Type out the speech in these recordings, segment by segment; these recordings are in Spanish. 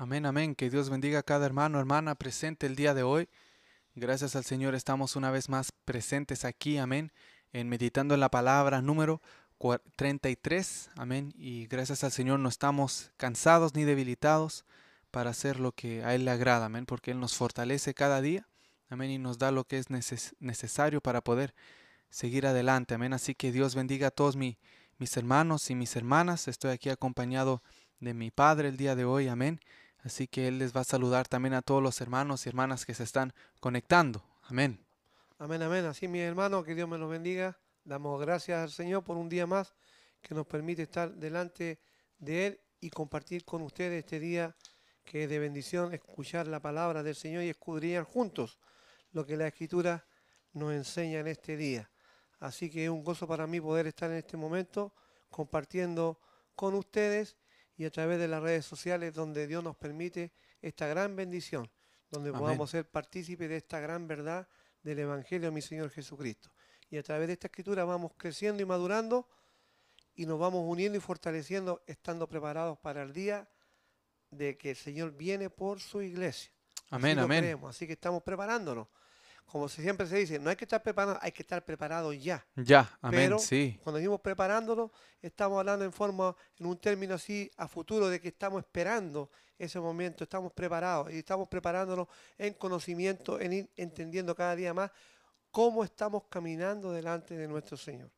Amén, amén. Que Dios bendiga a cada hermano, hermana presente el día de hoy. Gracias al Señor estamos una vez más presentes aquí, amén, en meditando en la palabra número 33, amén. Y gracias al Señor no estamos cansados ni debilitados para hacer lo que a Él le agrada, amén, porque Él nos fortalece cada día, amén, y nos da lo que es necesario para poder seguir adelante, amén. Así que Dios bendiga a todos mis hermanos y mis hermanas. Estoy aquí acompañado de mi Padre el día de hoy, amén. Así que Él les va a saludar también a todos los hermanos y hermanas que se están conectando. Amén. Amén, amén. Así, mi hermano, que Dios me los bendiga. Damos gracias al Señor por un día más que nos permite estar delante de Él y compartir con ustedes este día que es de bendición, escuchar la palabra del Señor y escudriñar juntos lo que la Escritura nos enseña en este día. Así que es un gozo para mí poder estar en este momento compartiendo con ustedes y a través de las redes sociales donde Dios nos permite esta gran bendición, donde podamos ser partícipes de esta gran verdad del Evangelio de mi Señor Jesucristo. Y a través de esta escritura vamos creciendo y madurando y nos vamos uniendo y fortaleciendo, estando preparados para el día de que el Señor viene por su iglesia. Amén, amén. Así que estamos preparándonos como siempre se dice, no hay que estar preparado, hay que estar preparado ya. Ya, amén, Pero sí. Cuando decimos preparándonos, estamos hablando en forma, en un término así a futuro de que estamos esperando ese momento, estamos preparados y estamos preparándonos en conocimiento, en ir entendiendo cada día más cómo estamos caminando delante de nuestro Señor.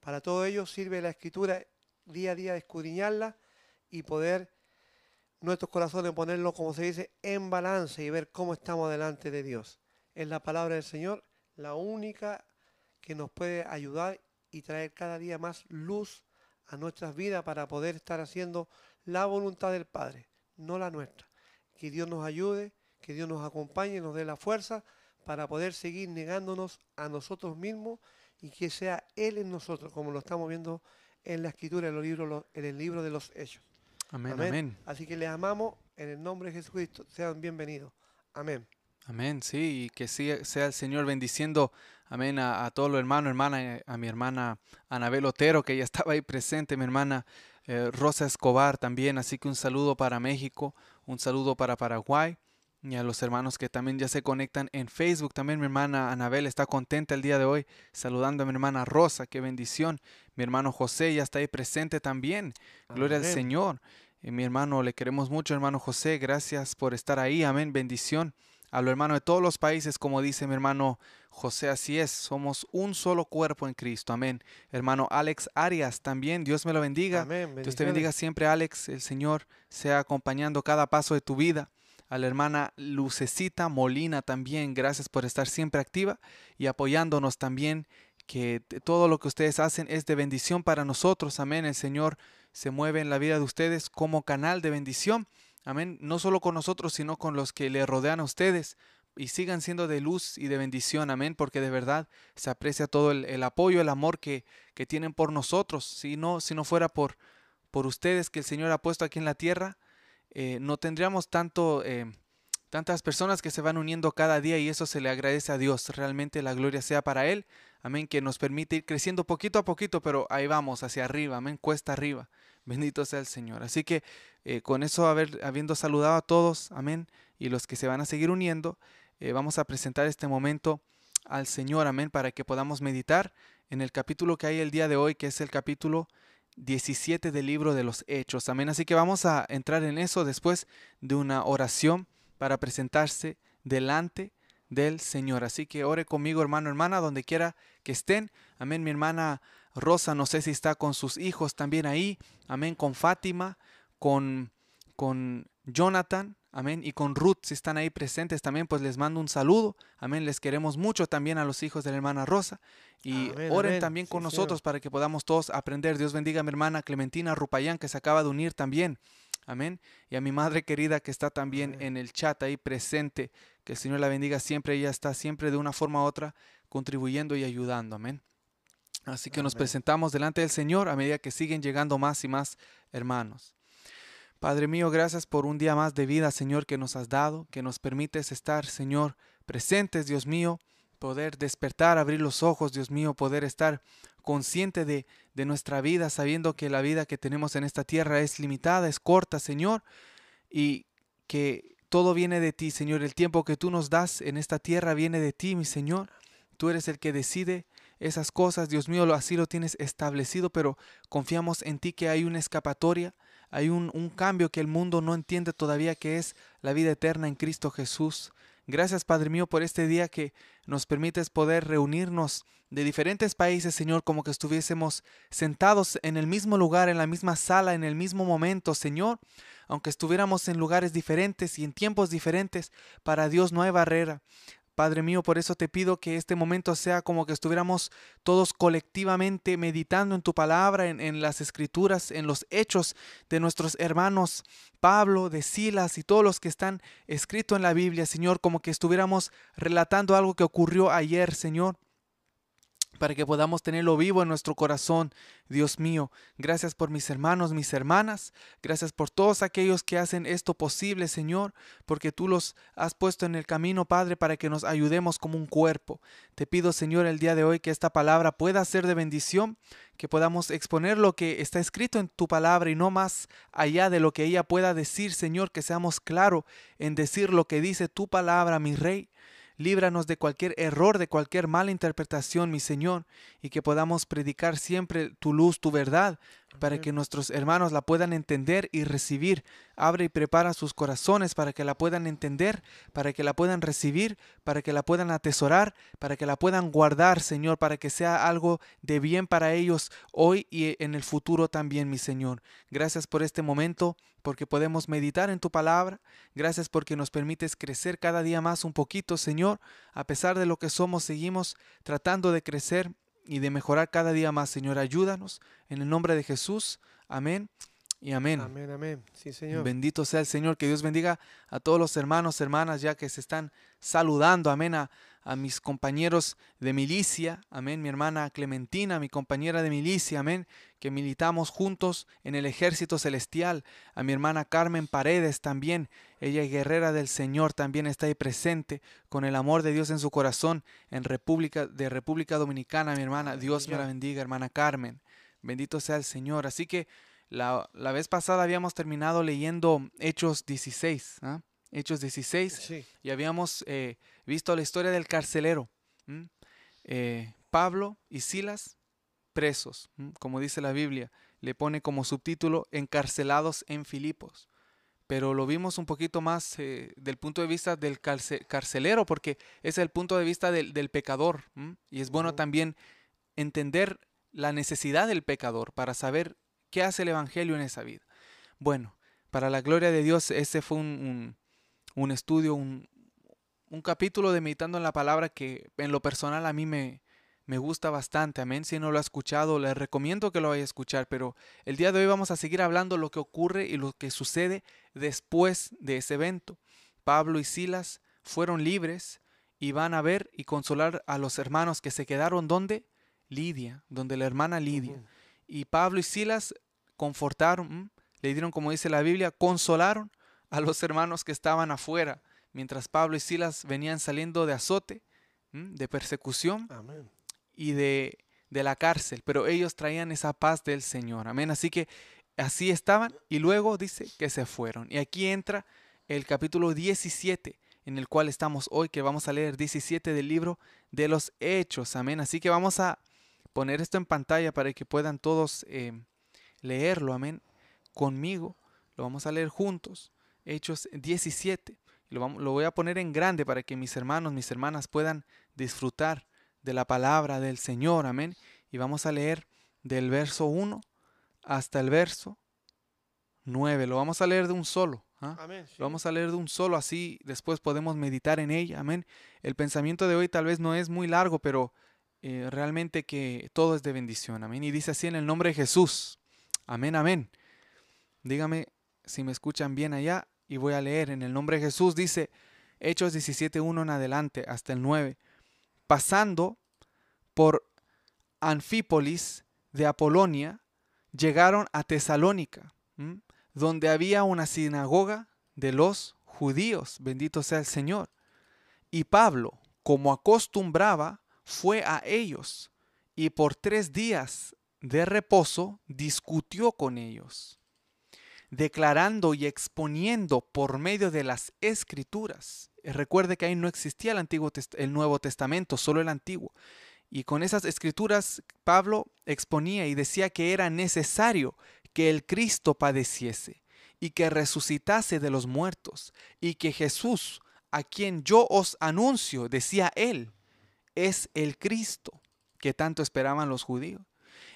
Para todo ello sirve la escritura día a día de escudriñarla y poder nuestros corazones ponerlo, como se dice, en balance y ver cómo estamos delante de Dios es la palabra del Señor, la única que nos puede ayudar y traer cada día más luz a nuestras vidas para poder estar haciendo la voluntad del Padre, no la nuestra. Que Dios nos ayude, que Dios nos acompañe, nos dé la fuerza para poder seguir negándonos a nosotros mismos y que sea Él en nosotros, como lo estamos viendo en la escritura, en, los libros, en el libro de los Hechos. Amén, amén. Así que les amamos en el nombre de Jesucristo. Sean bienvenidos. Amén. Amén, sí, y que sea el Señor bendiciendo, amén, a, todos los hermanos, hermana, a mi hermana Anabel Otero, que ya estaba ahí presente, mi hermana eh, Rosa Escobar también, así que un saludo para México, un saludo para Paraguay, y a los hermanos que también ya se conectan en Facebook. También mi hermana Anabel está contenta el día de hoy, saludando a mi hermana Rosa, qué bendición. Mi hermano José ya está ahí presente también, gloria al Señor. Y mi hermano, le queremos mucho, hermano José, gracias por estar ahí, amén, bendición a los hermanos de todos los países, como dice mi hermano José, así es, somos un solo cuerpo en Cristo, amén. Hermano Alex Arias también, Dios me lo bendiga. Dios te bendiga siempre, Alex, el Señor sea acompañando cada paso de tu vida. A la hermana Lucecita Molina también, gracias por estar siempre activa y apoyándonos también, que todo lo que ustedes hacen es de bendición para nosotros, amén. El Señor se mueve en la vida de ustedes como canal de bendición Amén. No solo con nosotros, sino con los que le rodean a ustedes. Y sigan siendo de luz y de bendición. Amén. Porque de verdad se aprecia todo el, apoyo, el amor que, que, tienen por nosotros. Si no, si no fuera por, por ustedes que el Señor ha puesto aquí en la tierra, eh, no tendríamos tanto... Eh, tantas personas que se van uniendo cada día y eso se le agradece a Dios. Realmente la gloria sea para Él. Amén, que nos permite ir creciendo poquito a poquito, pero ahí vamos, hacia arriba, amén, cuesta arriba. Bendito sea el Señor. Así que eh, con eso, habiendo saludado a todos, amén, y los que se van a seguir uniendo, eh, vamos a presentar este momento al Señor, amén, para que podamos meditar en el capítulo que hay el día de hoy, que es el capítulo 17 del libro de los Hechos, amén. Así que vamos a entrar en eso después de una oración para presentarse delante del Señor. Así que ore conmigo, hermano, hermana, donde quiera que estén. Amén, mi hermana Rosa, no sé si está con sus hijos también ahí. Amén, con Fátima, con, con Jonathan. Amén. Y con Ruth, si están ahí presentes también, pues les mando un saludo. Amén. Les queremos mucho también a los hijos de la hermana Rosa. Y oren también con nosotros para que podamos todos aprender. Dios bendiga a mi hermana Clementina Rupayán, que se acaba de unir también. Amén. Y a mi madre querida que está también en el chat ahí presente. Que el Señor la bendiga siempre. Ella está siempre de una forma u otra contribuyendo y ayudando. Amén. Así que nos presentamos delante del Señor a medida que siguen llegando más y más hermanos. Padre mío, gracias por un día más de vida, Señor, que nos has dado, que nos permites estar, Señor, presentes, Dios mío, poder despertar, abrir los ojos, Dios mío, poder estar consciente de, de nuestra vida, sabiendo que la vida que tenemos en esta tierra es limitada, es corta, Señor, y que todo viene de ti, Señor. El tiempo que tú nos das en esta tierra viene de ti, mi Señor. Tú eres el que decide esas cosas, Dios mío, así lo tienes establecido, pero confiamos en ti que hay una escapatoria, hay un, un, cambio que el mundo no entiende todavía, que es la vida eterna en Cristo Jesús. Gracias, Padre mío, por este día que nos permites poder reunirnos de diferentes países, Señor, como que estuviésemos sentados en el mismo lugar, en la misma sala, en el mismo momento, Señor, aunque estuviéramos en lugares diferentes y en tiempos diferentes, para Dios no hay barrera. Padre mío, por eso te pido que este momento sea como que estuviéramos todos colectivamente meditando en tu palabra, en, las escrituras, en los hechos de nuestros hermanos Pablo, de Silas y todos los que están escritos en la Biblia, Señor, como que estuviéramos relatando algo que ocurrió ayer, Señor para que podamos tenerlo vivo en nuestro corazón, Dios mío. Gracias por mis hermanos, mis hermanas. Gracias por todos aquellos que hacen esto posible, Señor, porque tú los has puesto en el camino, Padre, para que nos ayudemos como un cuerpo. Te pido, Señor, el día de hoy que esta palabra pueda ser de bendición, que podamos exponer lo que está escrito en tu palabra y no más allá de lo que ella pueda decir, Señor, que seamos claros en decir lo que dice tu palabra, mi Rey. Líbranos de cualquier error, de cualquier mala interpretación, mi Señor, y que podamos predicar siempre tu luz, tu verdad, para que nuestros hermanos la puedan entender y recibir. Abre y prepara sus corazones para que la puedan entender, para que la puedan recibir, para que la puedan atesorar, para que la puedan guardar, Señor, para que sea algo de bien para ellos hoy y en el futuro también, mi Señor. Gracias por este momento porque podemos meditar en tu palabra. Gracias porque nos permites crecer cada día más un poquito, Señor. A pesar de lo que somos, seguimos tratando de crecer y de mejorar cada día más, Señor. Ayúdanos en el nombre de Jesús. Amén. Y amén. Amén, amén. Sí, Señor. Bendito sea el Señor. Que Dios bendiga a todos los hermanos, hermanas, ya que se están saludando. Amén. A, a mis compañeros de milicia, amén, mi hermana Clementina, mi compañera de milicia, amén, que militamos juntos en el ejército celestial, a mi hermana Carmen Paredes también, ella guerrera del Señor, también está ahí presente con el amor de Dios en su corazón en República de República Dominicana, mi hermana, Dios me la bendiga, hermana Carmen, bendito sea el Señor. Así que la, la vez pasada habíamos terminado leyendo Hechos 16, ¿ah? Hechos 16, y habíamos eh, visto la historia del carcelero. Eh, Pablo y Silas presos, como dice la Biblia, le pone como subtítulo encarcelados en Filipos. Pero lo vimos un poquito más eh, del punto de vista del carcelero, porque es el punto de vista del, pecador. Y es bueno también entender la necesidad del pecador para saber qué hace el Evangelio en esa vida. Bueno, para la gloria de Dios, ese fue un, un estudio, un, capítulo de Meditando en la Palabra que en lo personal a mí me, me gusta bastante. Amén. Si no lo ha escuchado, les recomiendo que lo vaya a escuchar. Pero el día de hoy vamos a seguir hablando lo que ocurre y lo que sucede después de ese evento. Pablo y Silas fueron libres y van a ver y consolar a los hermanos que se quedaron donde? Lidia, donde la hermana Lidia. Y Pablo y Silas confortaron, le dieron, como dice la Biblia, consolaron a los hermanos que estaban afuera, mientras Pablo y Silas venían saliendo de azote, de persecución y de, de la cárcel, pero ellos traían esa paz del Señor. Amén. Así que así estaban y luego dice que se fueron. Y aquí entra el capítulo 17 en el cual estamos hoy, que vamos a leer 17 del libro de los Hechos. Amén. Así que vamos a poner esto en pantalla para que puedan todos eh, leerlo. Amén. Conmigo. Lo vamos a leer juntos. Hechos 17. Lo, lo voy a poner en grande para que mis hermanos, mis hermanas puedan disfrutar de la palabra del Señor. Amén. Y vamos a leer del verso 1 hasta el verso 9. Lo vamos a leer de un solo. ¿ah? Lo vamos a leer de un solo, así después podemos meditar en ella. Amén. El pensamiento de hoy tal vez no es muy largo, pero eh, realmente que todo es de bendición. Amén. Y dice así en el nombre de Jesús. Amén, amén. Dígame si me escuchan bien allá y voy a leer. En el nombre de Jesús, dice Hechos 17.1 en adelante hasta el 9, pasando por Anfípolis de Apolonia, llegaron a Tesalónica, donde había una sinagoga de los judíos, bendito sea el Señor. Y Pablo, como acostumbraba, fue a ellos y por tres días de reposo discutió con ellos declarando y exponiendo por medio de las escrituras. Eh, Recuerde que ahí no existía el, Antiguo, el Nuevo Testamento, solo el Antiguo. Y con esas escrituras Pablo exponía y decía que era necesario que el Cristo padeciese y que resucitase de los muertos y que Jesús, a quien yo os anuncio, decía él, es el Cristo que tanto esperaban los judíos.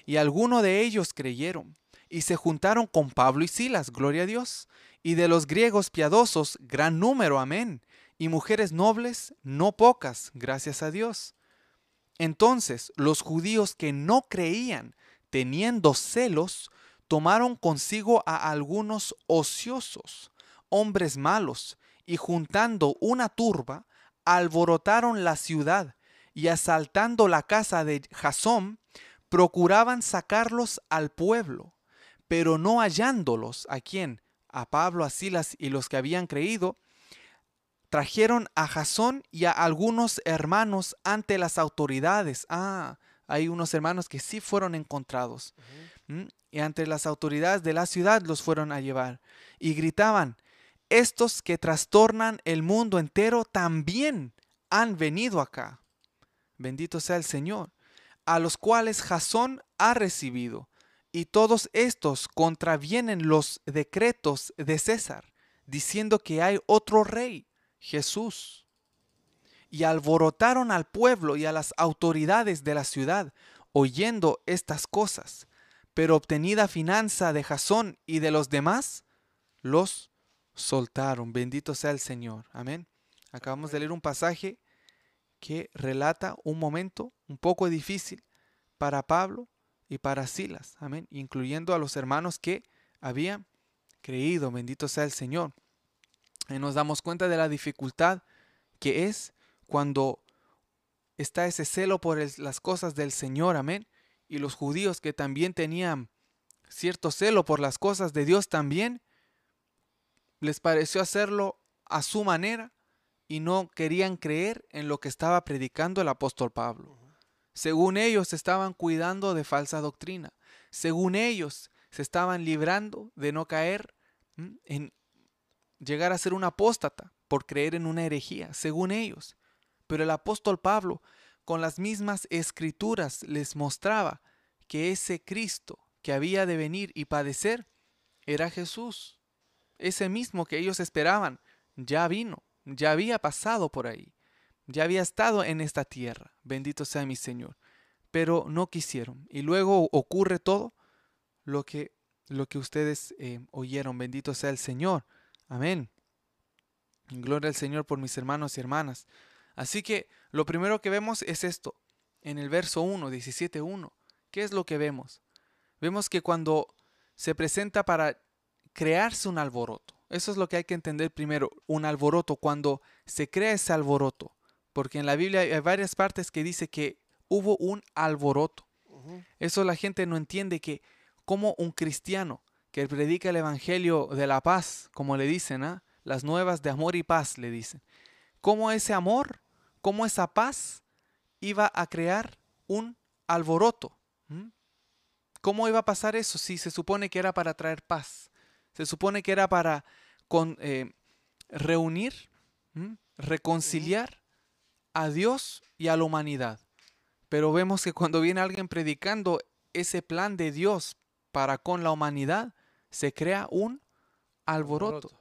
Y algunos de ellos creyeron y se juntaron con Pablo y Silas, gloria a Dios, y de los griegos piadosos, gran número, amén, y mujeres nobles, no pocas, gracias a Dios. Entonces los judíos que no creían, teniendo celos, tomaron consigo a algunos ociosos, hombres malos, y juntando una turba, alborotaron la ciudad, y asaltando la casa de Jasón, procuraban sacarlos al pueblo, pero no hallándolos, ¿a quién? A Pablo, a Silas y los que habían creído, trajeron a Jasón y a algunos hermanos ante las autoridades. Ah, hay unos hermanos que sí fueron encontrados. Y ante las autoridades de la ciudad los fueron a llevar. Y gritaban, estos que trastornan el mundo entero también han venido acá. Bendito sea el Señor, a los cuales Jasón ha recibido. Y todos estos contravienen los decretos de César, diciendo que hay otro rey, Jesús. Y alborotaron al pueblo y a las autoridades de la ciudad, oyendo estas cosas. Pero obtenida finanza de Jasón y de los demás, los soltaron. Bendito sea el Señor. Amén. Acabamos de leer un pasaje que relata un momento un poco difícil para Pablo y para Silas, amén, incluyendo a los hermanos que habían creído, bendito sea el Señor. Y nos damos cuenta de la dificultad que es cuando está ese celo por las cosas del Señor, amén, y los judíos que también tenían cierto celo por las cosas de Dios también, les pareció hacerlo a su manera y no querían creer en lo que estaba predicando el apóstol Pablo. Según ellos estaban cuidando de falsa doctrina. Según ellos se estaban librando de no caer en llegar a ser un apóstata por creer en una herejía, según ellos. Pero el apóstol Pablo con las mismas escrituras les mostraba que ese Cristo que había de venir y padecer era Jesús. Ese mismo que ellos esperaban ya vino, ya había pasado por ahí, ya había estado en esta tierra. Bendito sea mi Señor. Pero no quisieron. Y luego ocurre todo lo que, lo que ustedes eh, oyeron. Bendito sea el Señor. Amén. Gloria al Señor por mis hermanos y hermanas. Así que lo primero que vemos es esto. En el verso 1, 17.1. ¿Qué es lo que vemos? Vemos que cuando se presenta para crearse un alboroto. Eso es lo que hay que entender primero. Un alboroto, cuando se crea ese alboroto. Porque en la Biblia hay varias partes que dice que hubo un alboroto. Eso la gente no entiende que como un cristiano que predica el evangelio de la paz, como le dicen, ¿ah? las nuevas de amor y paz le dicen, cómo ese amor, cómo esa paz iba a crear un alboroto. ¿Cómo iba a pasar eso si se supone que era para traer paz? Se supone que era para con- eh, reunir, ¿m? reconciliar a Dios y a la humanidad. Pero vemos que cuando viene alguien predicando ese plan de Dios para con la humanidad, se crea un alboroto.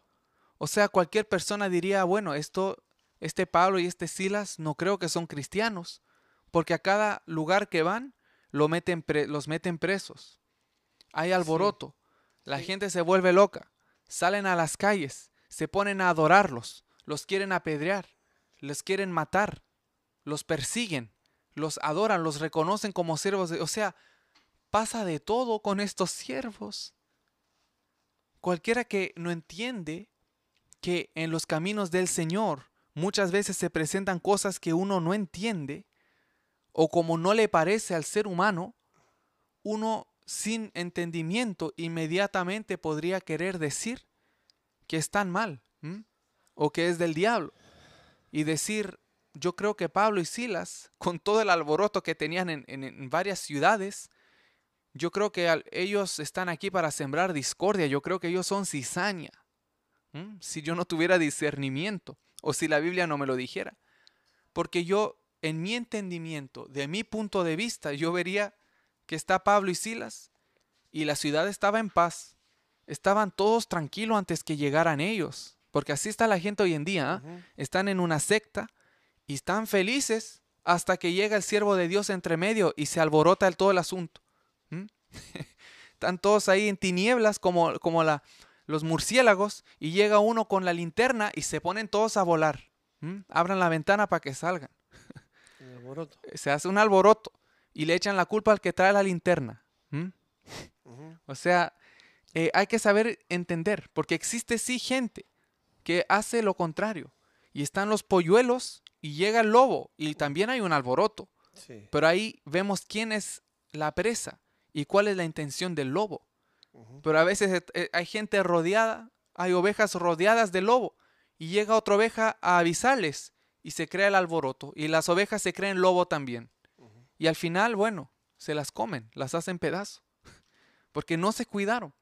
O sea, cualquier persona diría, bueno, esto, este Pablo y este Silas no creo que son cristianos, porque a cada lugar que van lo meten pre- los meten presos. Hay alboroto, la Sí. gente se vuelve loca, salen a las calles, se ponen a adorarlos, los quieren apedrear, les quieren matar, los persiguen, los adoran, los reconocen como siervos de... O sea, pasa de todo con estos siervos. Cualquiera que no entiende que en los caminos del Señor muchas veces se presentan cosas que uno no entiende o como no le parece al ser humano, uno sin entendimiento inmediatamente podría querer decir que están mal o que es del diablo y decir, yo creo que Pablo y Silas, con todo el alboroto que tenían en, en- varias ciudades, yo creo que ellos están aquí para sembrar discordia. Yo creo que ellos son cizaña. Si yo no tuviera discernimiento o si la Biblia no me lo dijera. Porque yo, en mi entendimiento, de mi punto de vista, yo vería que está Pablo y Silas y la ciudad estaba en paz. Estaban todos tranquilos antes que llegaran ellos. Porque así está la gente hoy en día. ¿ah? Están en una secta y están felices hasta que llega el siervo de Dios entre medio y se alborota el todo el asunto. están todos ahí en tinieblas como, como la, los murciélagos y llega uno con la linterna y se ponen todos a volar. Abran la ventana para que salgan. El alboroto. Se hace un alboroto y le echan la culpa al que trae la linterna. O sea, eh, hay que saber entender, porque existe sí gente que hace lo contrario. Y están los polluelos y llega el lobo y también hay un alboroto. Sí. Pero ahí vemos quién es la presa y cuál es la intención del lobo. Pero a veces eh, eh, hay gente rodeada, hay ovejas rodeadas del lobo y llega otra oveja a avisarles y se crea el alboroto y las ovejas se creen lobo también. Y al final, bueno, se las comen, las hacen pedazos. Porque no se cuidaron.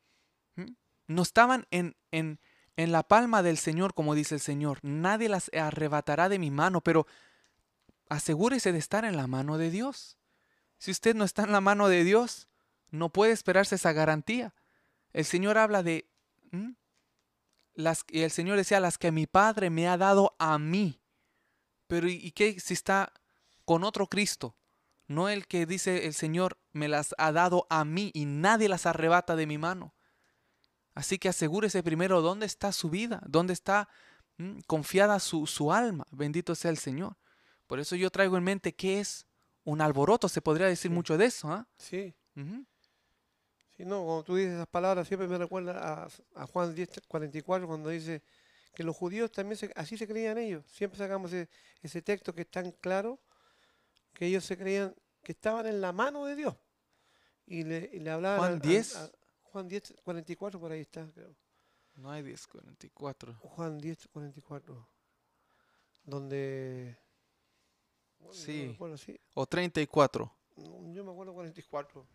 No estaban en, en, en la palma del Señor, como dice el Señor. Nadie las arrebatará de mi mano, pero asegúrese de estar en la mano de Dios. Si usted no está en la mano de Dios, no puede esperarse esa garantía. El Señor habla de... ¿m? Las, el Señor decía, las que mi Padre me ha dado a mí. Pero ¿y, y qué si está con otro Cristo? No el que dice el Señor me las ha dado a mí y nadie las arrebata de mi mano. Así que asegúrese primero dónde está su vida, dónde está mm, confiada su, su alma. Bendito sea el Señor. Por eso yo traigo en mente qué es un alboroto. Se podría decir Sí. mucho de eso. ¿ah? Sí. Ujú. Sí, no, cuando tú dices esas palabras siempre me recuerda a, a Juan 10, 44 cuando dice que los judíos también se- así se creían ellos. Siempre sacamos ese, ese texto que es tan claro que ellos se creían que estaban en la mano de Dios. Y le, y le hablaban Juan al- 10. a- Juan 10, 44 por ahí está, creo. No hay 1044. Juan 10, 44. Donde... bueno, Sí. acuerdo, sí. O 34. No, Yo me acuerdo 44.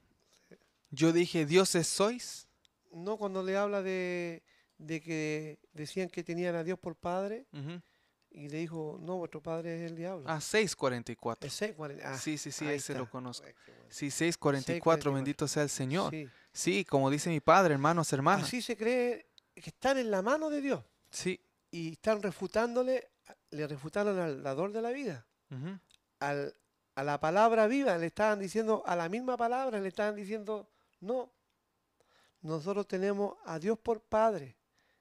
Yo dije, dioses sois. No, cuando le habla de, de que decían que tenían a Dios por padre Ujú. Y le dijo, no, vuestro padre es el diablo. Ah, 644. Es seis, cuarenta- ah, Sí, sí, sí, ahí ese lo está. conozco. Qué bueno. Sí, 644, 6:44. bendito sea el Señor. Sí. Sí, como dice mi padre, hermanos, hermanas. Así se cree que están en la mano de Dios Sí. y están refutándole, le refutaron al dador de la vida, al, a la palabra viva, le estaban diciendo, a la misma palabra, le estaban diciendo, no, nosotros tenemos a Dios por Padre.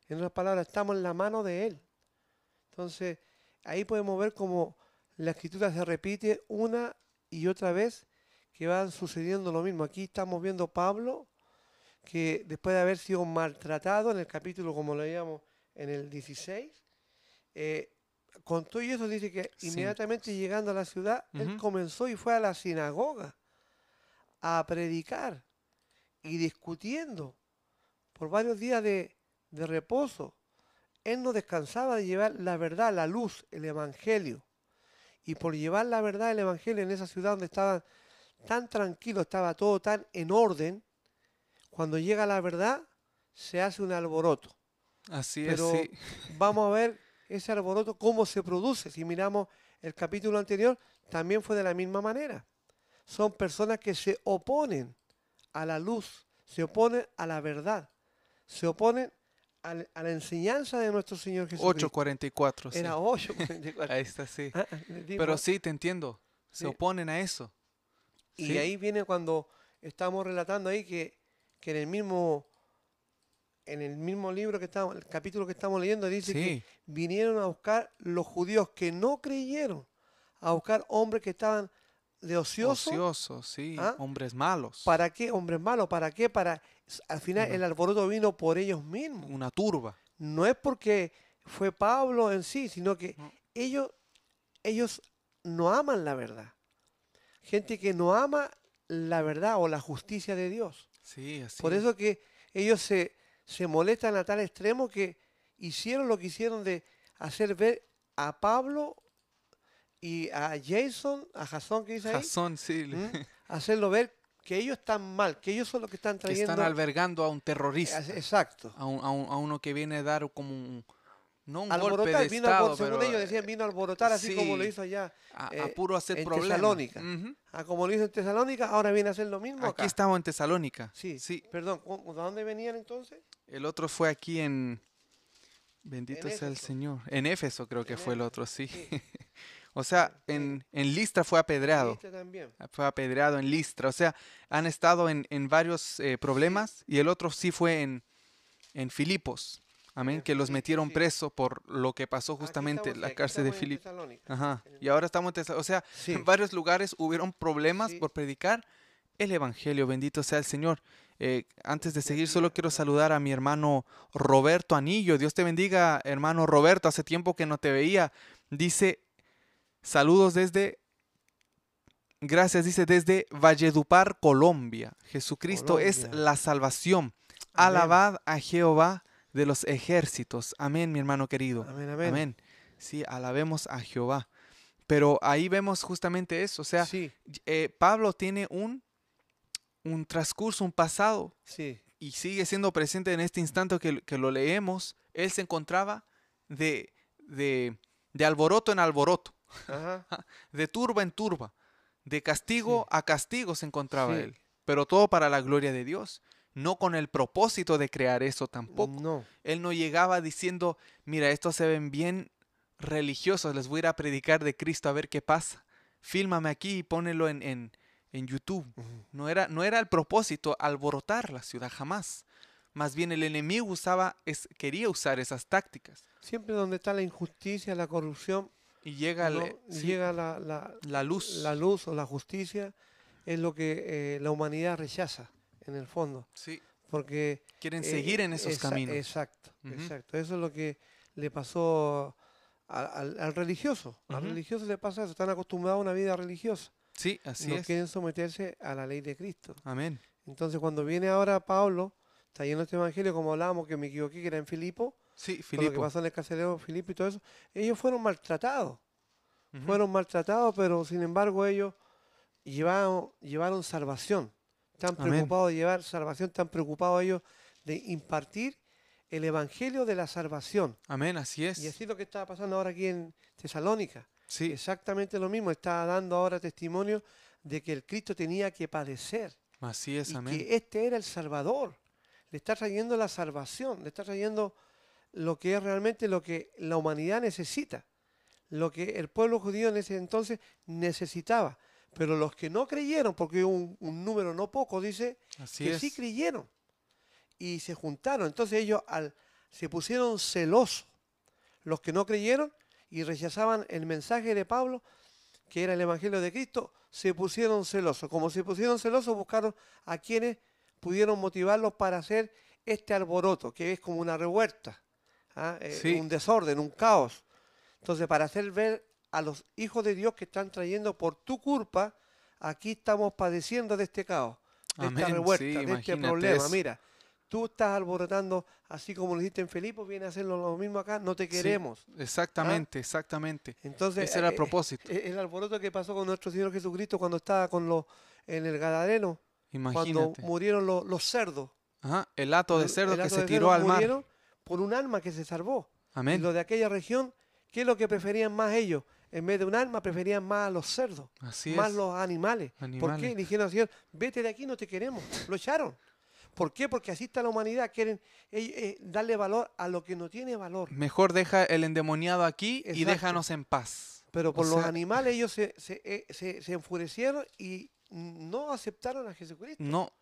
En otras palabras, estamos en la mano de Él. Entonces, ahí podemos ver cómo la escritura se repite una y otra vez que van sucediendo lo mismo. Aquí estamos viendo Pablo, que después de haber sido maltratado en el capítulo, como lo veíamos en el 16, eh, con todo y eso dice que Sí. inmediatamente llegando a la ciudad, él comenzó y fue a la sinagoga a predicar y discutiendo por varios días de, de reposo. Él no descansaba de llevar la verdad, la luz, el evangelio. Y por llevar la verdad, el evangelio en esa ciudad donde estaban tan tranquilos, estaba todo tan en orden, cuando llega la verdad, se hace un alboroto. Así Pero es, sí. vamos a ver ese alboroto, cómo se produce. Si miramos el capítulo anterior, también fue de la misma manera. Son personas que se oponen a la luz, se oponen a la verdad, se oponen al- a la enseñanza de nuestro Señor Jesucristo. 844, sí. Era 8. 44. Ahí está, sí. Ah, ah, Pero sí, te entiendo. Se Sí. oponen a eso. Y sí. ahí viene cuando estamos relatando ahí que, que en el mismo en el mismo libro que estamos, el capítulo que estamos leyendo dice que vinieron a buscar los judíos que no creyeron, a buscar hombres que estaban de ocioso. ociosos, sí. ¿Ah? Hombres malos. ¿Para qué? Hombres malos, ¿para qué? Para al final el alboroto vino por ellos mismos. Una turba. No es porque fue Pablo en sí, sino que No. ellos ellos no aman la verdad. Gente que no ama la verdad o la justicia de Dios. Sí, así Por es. eso que ellos se, se molestan a tal extremo que hicieron lo que hicieron de hacer ver a Pablo y a Jason, a Jason que dice ahí, Jasón, sí. ¿Mm? hacerlo ver que ellos están mal, que ellos son los que están que trayendo... están albergando a un terrorista, Exacto. a, un- a un- a uno que viene a dar como un, no un golpe Alborotar, de vino a estado, albor- según pero ellos decían, vino a alborotar así como lo hizo allá. a, a eh, puro hacer en problemas. Tesalónica. Ujú. Ah, como lo hizo en Tesalónica, ahora viene a hacer lo mismo Aquí acá. estamos en Tesalónica. Sí, sí. Perdón, ¿cu- ¿de dónde venían entonces? El otro fue aquí en. Bendito En sea el. Señor. En Éfeso creo que En fue el otro, sí. sí. O sea, Sí. en, en Listra fue apedreado. Este también. Fue apedreado en Listra. O sea, han estado en, en varios eh, problemas. Y el otro sí fue en, en Filipos. Amén. Que los metieron preso por lo que pasó justamente en la cárcel de Filipos. Tesalónica. Ajá. Y ahora estamos en Tesal- O sea, Sí. en varios lugares hubieron problemas Sí. por predicar el Evangelio. Bendito sea el Señor. Eh, antes de seguir, solo quiero saludar a mi hermano Roberto Anillo. Dios te bendiga, hermano Roberto. Hace tiempo que no te veía. Dice, saludos desde, gracias, dice desde Valledupar, Colombia. Jesucristo es la salvación. Amén. Alabad a Jehová de los ejércitos. Amén, mi hermano querido. Amén, amén. Amén. Sí, alabemos a Jehová. Pero ahí vemos justamente eso. O sea, sí, eh, Pablo tiene un, un transcurso, un pasado, sí, y sigue siendo presente en este instante que, que lo leemos. Él se encontraba de, de, de alboroto en alboroto, ajá, de turba en turba, de castigo a castigo se encontraba Sí. él. Pero todo para la gloria de Dios, no con el propósito de crear eso tampoco. no, Él no llegaba diciendo, mira, estos se ven bien religiosos, les voy a ir a predicar de Cristo a ver qué pasa. Fílmame aquí y ponelo en, en, en YouTube. No era, no era el propósito alborotar la ciudad, jamás. Más bien el enemigo usaba, es, quería usar esas tácticas. siempre donde está la injusticia, la corrupción, Y llega, el- no sí, llega la, la, la luz. la luz o la justicia, es lo que eh, la humanidad rechaza, en el fondo. Sí, Porque quieren Eh, seguir en esos exa- caminos. Exacto, Ujú. exacto. Eso es lo que le pasó a- al, al religioso. Al Ujú. religioso le pasa eso. Están acostumbrados a una vida religiosa. Sí, así no es. quieren someterse a la ley de Cristo. Amén. Entonces, cuando viene ahora Pablo, está lleno este evangelio, como hablábamos, que me equivoqué, que era en Filipo, Sí, con lo que pasó en el carcelero Filipo y todo eso, ellos fueron maltratados. Fueron maltratados, pero sin embargo ellos llevaron, llevaron salvación. Amén. preocupados de llevar salvación, tan preocupados ellos de impartir el evangelio de la salvación. Amén, así es. Y así es lo que está pasando ahora aquí en Tesalónica. Sí, Exactamente lo mismo. Está dando ahora testimonio de que el Cristo tenía que padecer. así es, y amén. que este era el Salvador. Le está trayendo la salvación, le está trayendo lo que es realmente lo que la humanidad necesita, lo que el pueblo judío en ese entonces necesitaba. Pero los que no creyeron, porque un, un número no poco, dice, Así que es. sí creyeron y se juntaron. Entonces ellos al, se pusieron celosos. Los que no creyeron y rechazaban el mensaje de Pablo, que era el Evangelio de Cristo, se pusieron celosos. Como se pusieron celosos, buscaron a quienes pudieron motivarlos para hacer este alboroto, que es como una revuelta, ¿ah? Eh, Sí. un desorden, un caos. Entonces, para hacer ver a los hijos de Dios que están trayendo por tu culpa, aquí estamos padeciendo de este caos, de esta revuelta, sí, de este problema. eso. Mira, tú estás alborotando, así como lo hiciste en Felipe, viene a hacerlo lo mismo acá, no te Sí, queremos. Exactamente, exactamente. Entonces, Ese era el eh, propósito. eh, el alboroto que pasó con nuestro Señor Jesucristo cuando estaba con los en el Gadareno, cuando murieron los, los cerdos. Ajá, el hato de cerdo el que se tiró al mar. Por un alma que se salvó. Y Amén. los de aquella región, ¿qué es lo que preferían más ellos? En vez de un alma, preferían más a los cerdos, Así más es. los animales. ¿Por qué? Le dijeron al Señor, vete de aquí, no te queremos. Lo echaron. ¿Por qué? Porque así está la humanidad. Quieren eh, eh, darle valor a lo que no tiene valor. Mejor deja el endemoniado aquí y déjanos en paz. Pero O por los sea, animales ellos se, se, eh, se- se enfurecieron y no aceptaron a Jesucristo. No,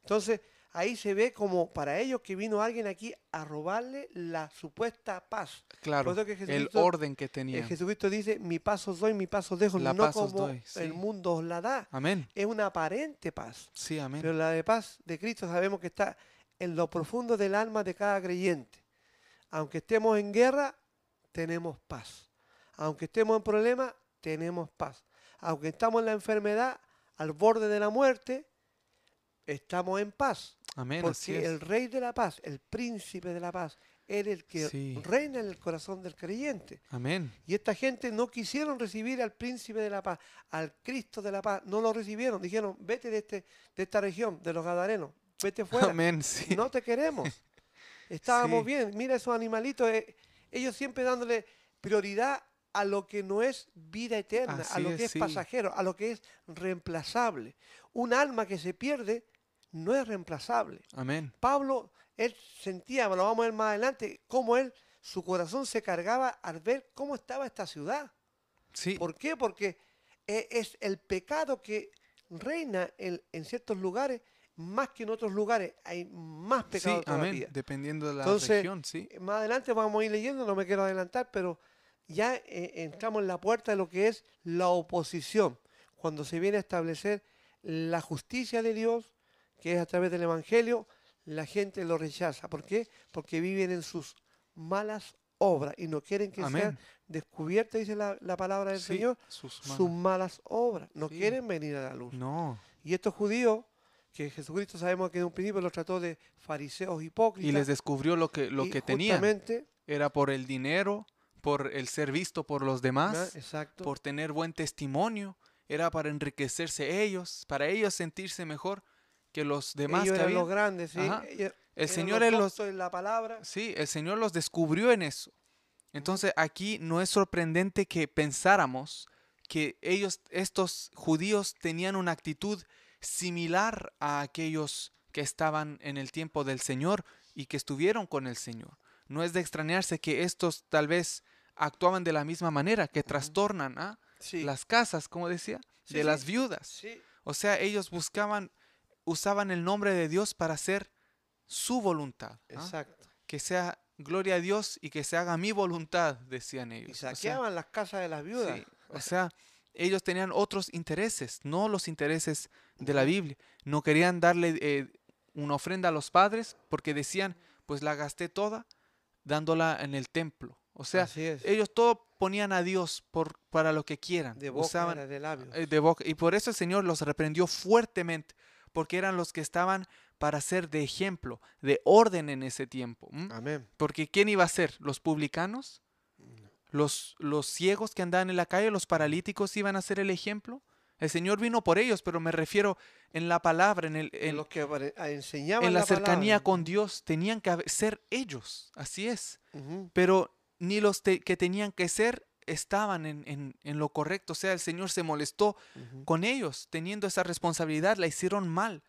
Entonces, ahí se ve como para ellos que vino alguien aquí a robarle la supuesta paz. claro, que el orden que tenía. Jesucristo dice, mi paz os doy, mi paz os dejo, La no paz como doy, sí. el mundo os la da. Amén. Es una aparente paz. Sí, amén. Pero la de paz de Cristo sabemos que está en lo profundo del alma de cada creyente. Aunque estemos en guerra, tenemos paz. Aunque estemos en problemas, tenemos paz. Aunque estamos en la enfermedad, al borde de la muerte, estamos en paz. Amén, Porque el rey de la paz, el príncipe de la paz, es el que Sí. reina en el corazón del creyente. Amén. Y esta gente no quisieron recibir al príncipe de la paz, al Cristo de la paz. No lo recibieron. Dijeron, vete de, este, de esta región, de los Gadarenos. Vete fuera. Amén. Sí. No te queremos. Estábamos Sí. bien. Mira esos animalitos. eh, ellos siempre dándole prioridad a lo que no es vida eterna, a lo que es pasajero, a lo que es reemplazable. Un alma que se pierde no es reemplazable. Amén. Pablo, él sentía, lo vamos a ver más adelante, cómo él, su corazón se cargaba al ver cómo estaba esta ciudad. Sí. ¿Por qué? Porque eh, es el pecado que reina en, en ciertos lugares más que en otros lugares. Hay más Sí, pecado amén. todavía. Dependiendo de la Entonces, región, sí. Más adelante vamos a ir leyendo, no me quiero adelantar, pero ya eh, entramos en la puerta de lo que es la oposición, cuando se viene a establecer la justicia de Dios, que es a través del Evangelio, la gente lo rechaza. ¿Por qué? Porque viven en sus malas obras y no quieren que sean Amén. descubiertas, dice la, la palabra del Sí, Señor, sus malas obras. No Sí. quieren venir a la luz. No. Y estos judíos, que Jesucristo sabemos que en un principio los trató de fariseos hipócritas, Y les descubrió lo que, lo que tenían. Era por el dinero, por el ser visto por los demás, exacto, por tener buen testimonio. Era para enriquecerse ellos, para ellos sentirse mejor que los demás ellos que eran había. los grandes, ¿sí? Ellos El Señor los la palabra, Sí, el Señor los descubrió en eso. Entonces aquí no es sorprendente que pensáramos que ellos, estos judíos, tenían una actitud similar a aquellos que estaban en el tiempo del Señor y que estuvieron con el Señor. No es de extrañarse que estos tal vez actuaban de la misma manera, que trastornan ¿ah? sí, las casas, como decía, Sí, de sí. las viudas. O sea, ellos buscaban, usaban el nombre de Dios para hacer su voluntad. ¿ah? exacto. que sea gloria a Dios y que se haga mi voluntad, decían Y ellos. O sea, saqueaban las casas de las viudas. sí, o sea, ellos tenían otros intereses, no los intereses de la Biblia. No querían darle eh, una ofrenda a los padres porque decían, pues la gasté toda dándola en el templo. O sea, ellos todo ponían a Dios por, para lo que quieran. de boca Usaban, de labios. eh, de boca. Y por eso el Señor los reprendió fuertemente, porque eran los que estaban para ser de ejemplo, de orden en ese tiempo. Amén. Porque ¿quién iba a ser? ¿Los publicanos? ¿Los, ¿Los ciegos que andaban en la calle? ¿Los paralíticos iban a ser el ejemplo? El Señor vino por ellos, pero me refiero en la palabra, en, el, en, los que enseñaban en la, cercanía palabra. con Dios, tenían que ser ellos, así es. Pero ni los te- que tenían que ser estaban en, en- en lo correcto. O sea, el Señor se molestó con ellos, teniendo esa responsabilidad, la hicieron mal.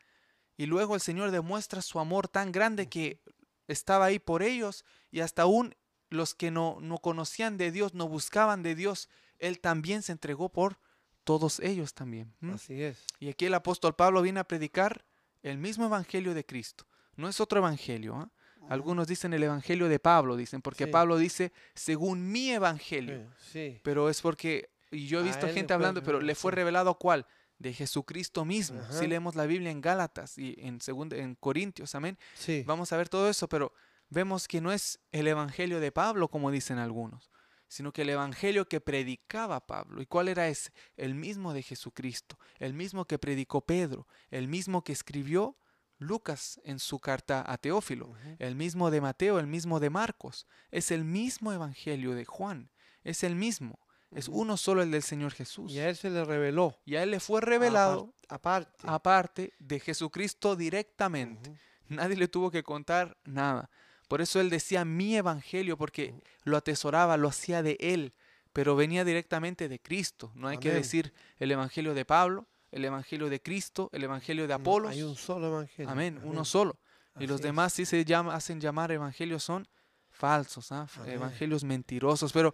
Y luego el Señor demuestra su amor tan grande que estaba ahí por ellos y hasta aún los que no, no conocían de Dios, no buscaban de Dios, Él también se entregó por todos ellos también. Así es. Y aquí el apóstol Pablo viene a predicar el mismo evangelio de Cristo. No es otro evangelio. ¿ah? Algunos dicen el evangelio de Pablo, dicen, porque Sí. Pablo dice según mi evangelio. Sí, sí. Pero es porque, y yo he visto gente hablando, pero le fue revelado cuál? De Jesucristo mismo. Ajá. Si leemos la Biblia en Gálatas y en, segunda, en Corintios, amén. Sí. Vamos a ver todo eso, pero vemos que no es el evangelio de Pablo, como dicen algunos, sino que el evangelio que predicaba Pablo. ¿Y cuál era ese? El mismo de Jesucristo, el mismo que predicó Pedro, el mismo que escribió Lucas en su carta a Teófilo, el mismo de Mateo, el mismo de Marcos. Es el mismo evangelio de Juan, es el mismo. Es uno solo el del Señor Jesús. Y a él se le reveló. Y a él le fue revelado Aparte. aparte de Jesucristo directamente. Nadie le tuvo que contar nada. Por eso él decía mi evangelio, porque lo atesoraba, lo hacía de él, pero venía directamente de Cristo. No hay que decir el evangelio de Pablo, el evangelio de Cristo, el evangelio de No, Apolos. hay un solo evangelio. Amén, uno solo. Y los demás sí se llama, hacen llamar evangelios son falsos, ¿ah? Evangelios mentirosos. Pero,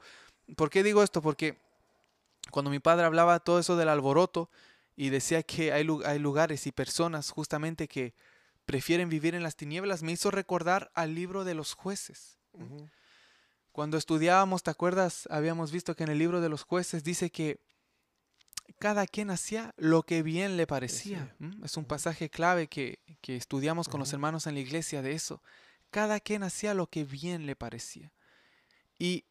¿por qué digo esto? Porque cuando mi padre hablaba todo eso del alboroto y decía que hay, lu- hay lugares y personas justamente que prefieren vivir en las tinieblas, me hizo recordar al libro de los jueces. Cuando estudiábamos, ¿te acuerdas? Habíamos visto que en el libro de los jueces dice que cada quien hacía lo que bien le parecía. Es un pasaje clave que, que estudiamos con los hermanos en la iglesia de eso. Cada quien hacía lo que bien le parecía. Y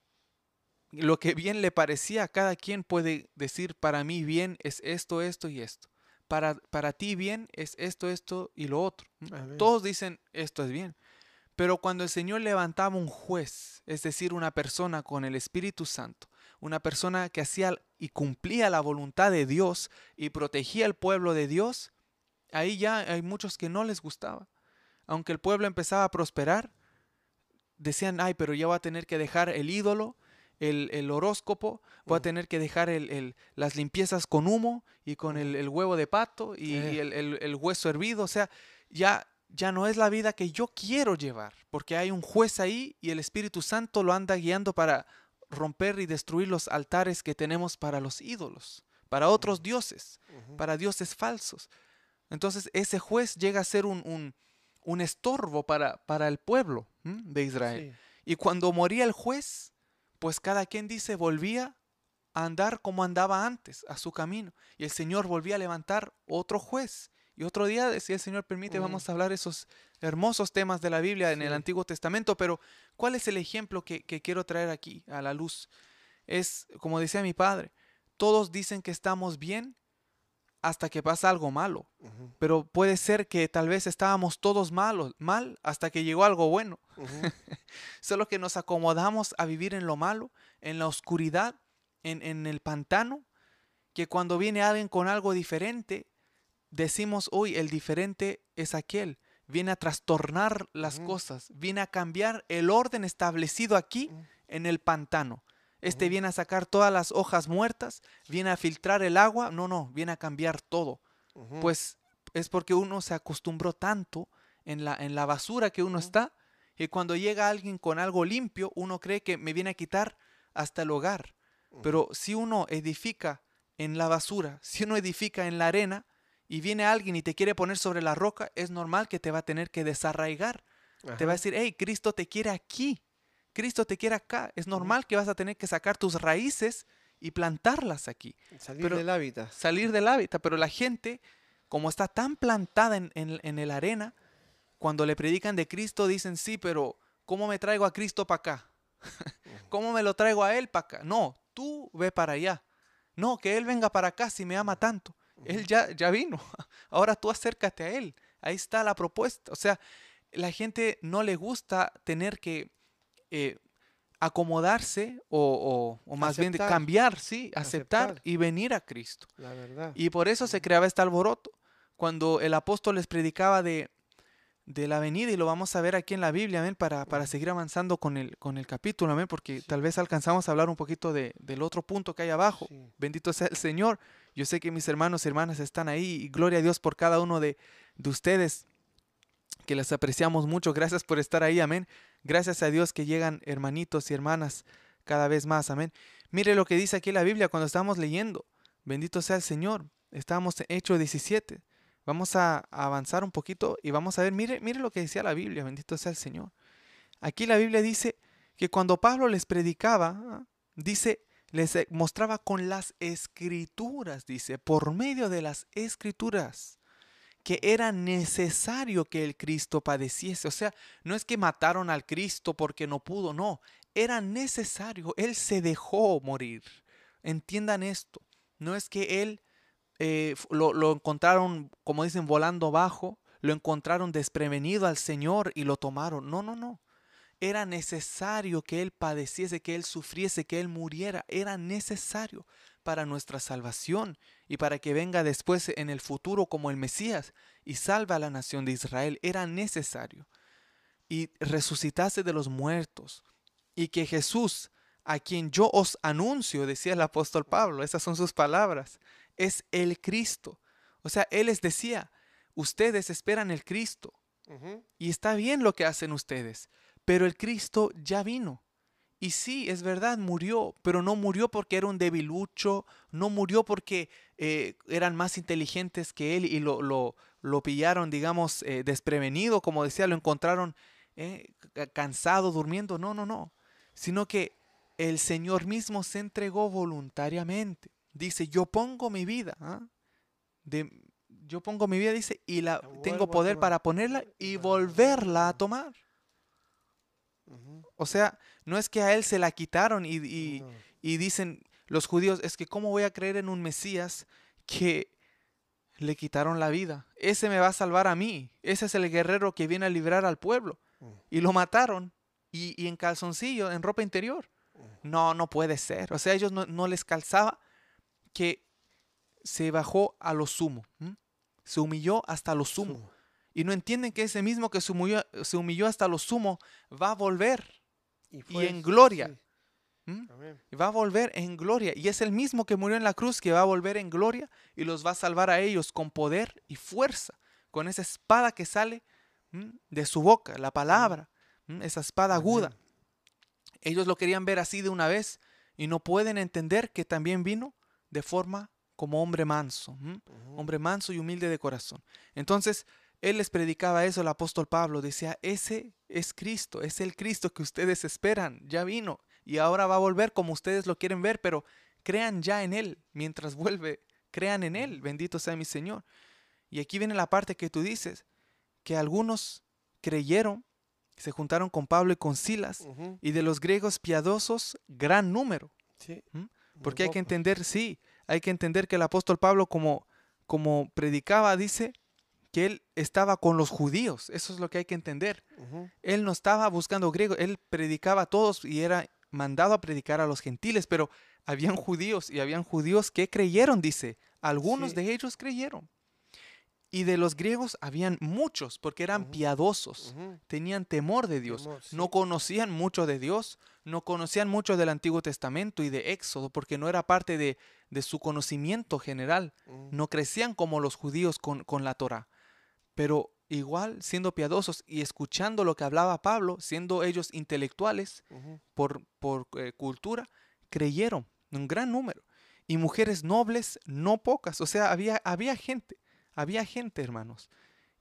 lo que bien le parecía, cada quien puede decir, para mí bien es esto, esto y esto. Para, para ti bien es esto, esto y lo otro. Todos dicen, esto es bien. Pero cuando el Señor levantaba un juez, es decir, una persona con el Espíritu Santo, una persona que hacía y cumplía la voluntad de Dios y protegía al pueblo de Dios, ahí ya hay muchos que no les gustaba. Aunque el pueblo empezaba a prosperar, decían, ay, pero ya va a tener que dejar el ídolo, el, horóscopo, voy a mm. tener que dejar el, las limpiezas con humo y con el, huevo de pato y, eh. el, hueso hervido. O sea, ya, ya no es la vida que yo quiero llevar, porque hay un juez ahí y el Espíritu Santo lo anda guiando para romper y destruir los altares que tenemos para los ídolos, para otros dioses, para dioses falsos. Entonces ese juez llega a ser un, un, estorbo para, para, el pueblo de Israel. Y cuando moría el juez, pues cada quien dice volvía a andar como andaba antes, a su camino. Y el Señor volvía a levantar otro juez. Y otro día, si el Señor permite, vamos a hablar esos hermosos temas de la Biblia en el Antiguo Testamento. Pero, ¿cuál es el ejemplo que, que quiero traer aquí a la luz? Es, como decía mi padre, todos dicen que estamos bien hasta que pasa algo malo. Pero puede ser que tal vez estábamos todos malos, mal hasta que llegó algo bueno. Solo que nos acomodamos a vivir en lo malo, en la oscuridad, en, en, el pantano, que cuando viene alguien con algo diferente, decimos, uy, el diferente es aquel. Viene a trastornar las cosas, viene a cambiar el orden establecido aquí en el pantano. Este viene a sacar todas las hojas muertas, viene a filtrar el agua. No, no, viene a cambiar todo. Pues es porque uno se acostumbró tanto en la, en la basura que uno está, y cuando llega alguien con algo limpio, uno cree que me viene a quitar hasta el hogar. Pero si uno edifica en la basura, si uno edifica en la arena, y viene alguien y te quiere poner sobre la roca, es normal que te va a tener que desarraigar. Te va a decir, hey, Cristo te quiere aquí. Cristo te quiere acá. Es normal que vas a tener que sacar tus raíces y plantarlas aquí. Salir del hábitat. Salir del hábitat. Pero la gente, como está tan plantada en, en, el arena, cuando le predican de Cristo dicen, sí, pero ¿cómo me traigo a Cristo para acá? ¿Cómo me lo traigo a Él para acá? No, tú ve para allá. No, que Él venga para acá si me ama tanto. Él ya, ya vino. Ahora tú acércate a Él. Ahí está la propuesta. O sea, la gente no le gusta tener que eh, acomodarse o, más bien cambiar, sí, aceptar, y venir a Cristo. Y por eso se creaba este alboroto. Cuando el apóstol les predicaba de, de la venida, y lo vamos a ver aquí en la Biblia, ¿amén? Para, para seguir avanzando con el, con el capítulo, ¿amén? Porque tal vez alcanzamos a hablar un poquito de, del otro punto que hay abajo. Bendito sea el Señor. Yo sé que mis hermanos y hermanas están ahí, y gloria a Dios por cada uno de, de ustedes, que les apreciamos mucho. Gracias por estar ahí, amén. Gracias a Dios que llegan hermanitos y hermanas cada vez más. Amén. Mire lo que dice aquí la Biblia cuando estamos leyendo. Bendito sea el Señor. Estamos en Hechos 17. Vamos a avanzar un poquito y vamos a ver, mire, mire lo que decía la Biblia, bendito sea el Señor. Aquí la Biblia dice que cuando Pablo les predicaba, dice, les mostraba con las escrituras, dice, por medio de las escrituras que era necesario que el Cristo padeciese. O sea, no es que mataron al Cristo porque no pudo, no, era necesario, Él se dejó morir. Entiendan esto, no es que Él eh, lo, lo encontraron, como dicen, volando bajo, lo encontraron desprevenido al Señor y lo tomaron. No, no, no. Era necesario que Él padeciese, que Él sufriese, que Él muriera. Era necesario para nuestra salvación y para que venga después en el futuro como el Mesías y salve a la nación de Israel. Era necesario. Y resucitase de los muertos. Y que Jesús, a quien yo os anuncio, decía el apóstol Pablo, esas son sus palabras, es el Cristo. O sea, Él les decía, ustedes esperan el Cristo. Y está bien lo que hacen ustedes, pero el Cristo ya vino. Y sí, es verdad, murió, pero no murió porque era un debilucho, no murió porque eh, eran más inteligentes que él y lo, lo, lo pillaron, digamos, eh, desprevenido, como decía, lo encontraron eh, cansado, durmiendo. No, no, no. Sino que el Señor mismo se entregó voluntariamente. Dice, yo pongo mi vida, ¿ah? de, yo pongo mi vida, dice, y la, tengo poder para ponerla y volverla a tomar. O sea, no es que a él se la quitaron y, dicen los judíos, es que cómo voy a creer en un Mesías que le quitaron la vida. Ese me va a salvar a mí. Ese es el guerrero que viene a librar al pueblo. y lo mataron y, y en calzoncillo, en ropa interior. No, no puede ser. O sea, ellos no, no les calzaba que se bajó a lo sumo. Se humilló hasta lo sumo. Sumo. Y no entienden que ese mismo que se humilló, se humilló hasta lo sumo va a volver. fue- en gloria. sí, ¿m? amén. Y va a volver en gloria. Y es el mismo que murió en la cruz que va a volver en gloria y los va a salvar a ellos con poder y fuerza. Con esa espada que sale ¿m? de su boca, la palabra. ¿m? Esa espada aguda. Ellos lo querían ver así de una vez y no pueden entender que también vino de forma como hombre manso. hombre manso y humilde de corazón. Entonces, él les predicaba eso, el apóstol Pablo decía, ese es Cristo, es el Cristo que ustedes esperan, ya vino y ahora va a volver como ustedes lo quieren ver, pero crean ya en Él mientras vuelve, crean en Él, bendito sea mi Señor. Y aquí viene la parte que tú dices, que algunos creyeron, se juntaron con Pablo y con Silas, y de los griegos piadosos, gran número. Sí. ¿Mm? Porque hay que entender, sí, hay que entender que el apóstol Pablo como, como predicaba, dice que él estaba con los judíos. Eso es lo que hay que entender. Él no estaba buscando griegos, él predicaba a todos y era mandado a predicar a los gentiles, pero habían judíos y habían judíos que creyeron, dice. Algunos Sí. de ellos creyeron. Y de los griegos habían muchos, porque eran piadosos, tenían temor de Dios, Temor, no conocían mucho de Dios, no conocían mucho del Antiguo Testamento y de Éxodo, porque no era parte de, de su conocimiento general. No crecían como los judíos con, con la Torah. Pero igual, siendo piadosos y escuchando lo que hablaba Pablo, siendo ellos intelectuales por, por eh, cultura, creyeron, un gran número. Y mujeres nobles, no pocas. O sea, había, había gente, había gente, hermanos.